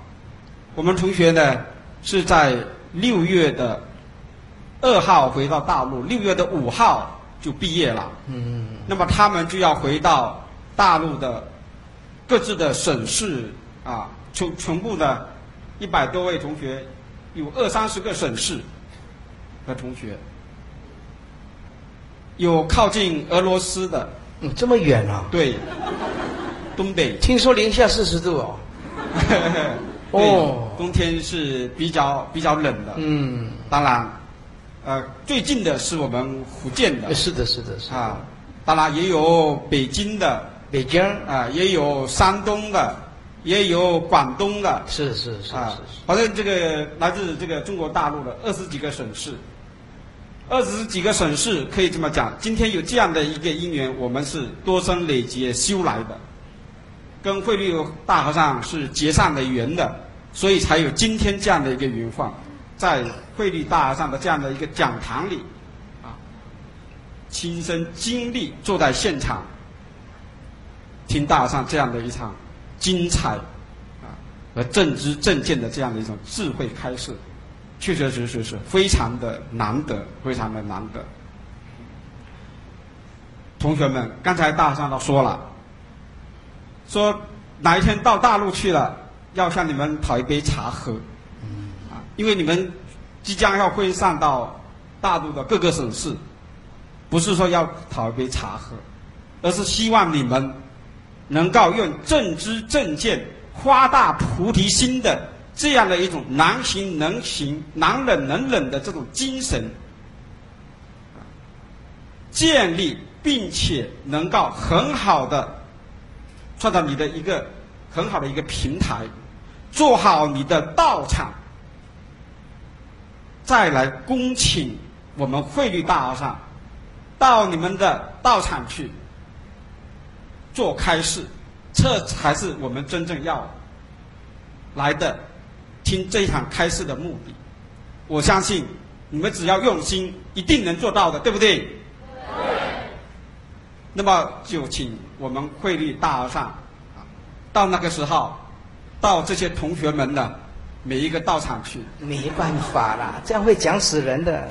S3: 我们同学呢是在六月的二号回到大陆，六月的五号就毕业了。嗯。那么他们就要回到大陆的各自的省市啊，全全部的一百多位同学，有二三十个省市的同学，有靠近俄罗斯的。
S2: 嗯，这么远啊？
S3: 对，东北。
S2: 听说零下四十度 哦。
S3: 哦，冬天是比较比较冷的。嗯，当然，呃，最近的是我们福建的。
S2: 是的，是的，是
S3: 啊。当然也有北京的，
S2: 北京
S3: 啊，也有山东的，也有广东的，
S2: 是是是
S3: 啊
S2: 是，
S3: 反正这个来自这个中国大陆的二十几个省市，二十几个省市可以这么讲，今天有这样的一个因缘，我们是多生累劫修来的，跟慧律大和尚是结上了缘的，所以才有今天这样的一个缘分，在汇率大和尚的这样的一个讲堂里，啊，亲身经历坐在现场，听大和尚这样的一场精彩啊和正知正见的这样的一种智慧开示，确确实实是非常的难得，非常的难得。同学们，刚才大和尚都说了，说哪一天到大陆去了，要向你们讨一杯茶喝，因为你们即将要会上到大陆的各个省市，不是说要讨一杯茶喝，而是希望你们能够用正知正见、发大菩提心的这样的一种难行能行、难忍能忍的这种精神，建立并且能够很好的创造你的一个很好的一个平台，做好你的道场，再来恭请我们汇率大和尚到你们的道场去做开示，这才是我们真正要来的听这一场开示的目的。我相信你们只要用心，一定能做到的，对不对？那么就请我们汇率大和尚啊，到那个时候，到这些同学们的每一个道场去。
S2: 没办法啦，这样会讲死人的。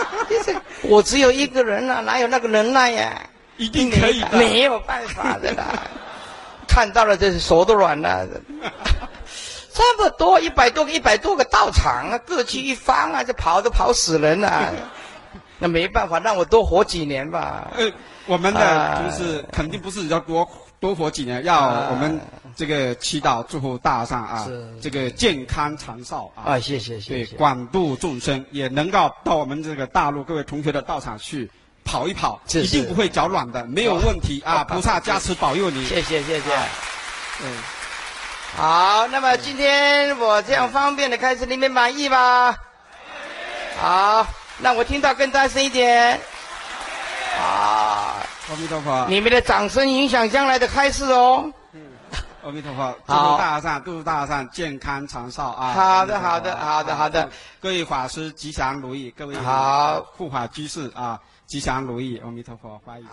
S2: 我只有一个人啊，哪有那个能耐呀？
S3: 一定可以的。
S2: 没有办法的啦，看到了，这是手都软了。这么多，一百多个，一百多个道场啊，各去一方啊，这跑都跑死人了。那没办法，让我多活几年吧。
S3: 呃，我们的同事肯定不是要多多活几年，要我们这个祈祷祝福大上啊，这个健康长寿啊。
S2: 啊，谢谢谢
S3: 谢。对，广度众生，也能够到我们这个大陆各位同学的道场去跑一跑，一定不会脚软的，没有问题啊！菩萨加持保佑你。
S2: 谢谢谢谢。嗯。好，那么今天我这样方便的开始，你们满意吗？好。那我听到更大声一点！啊，
S3: 阿弥陀佛！
S2: 你们的掌声影响将来的开示哦。
S3: 嗯，阿弥陀佛！祝福大和尚，祝福大和尚健康长寿啊！
S2: 好的，好的，好的，好的。
S3: 各位法师吉祥如意，各位
S2: 好
S3: 护法居士啊，吉祥如意，阿弥陀佛，欢迎。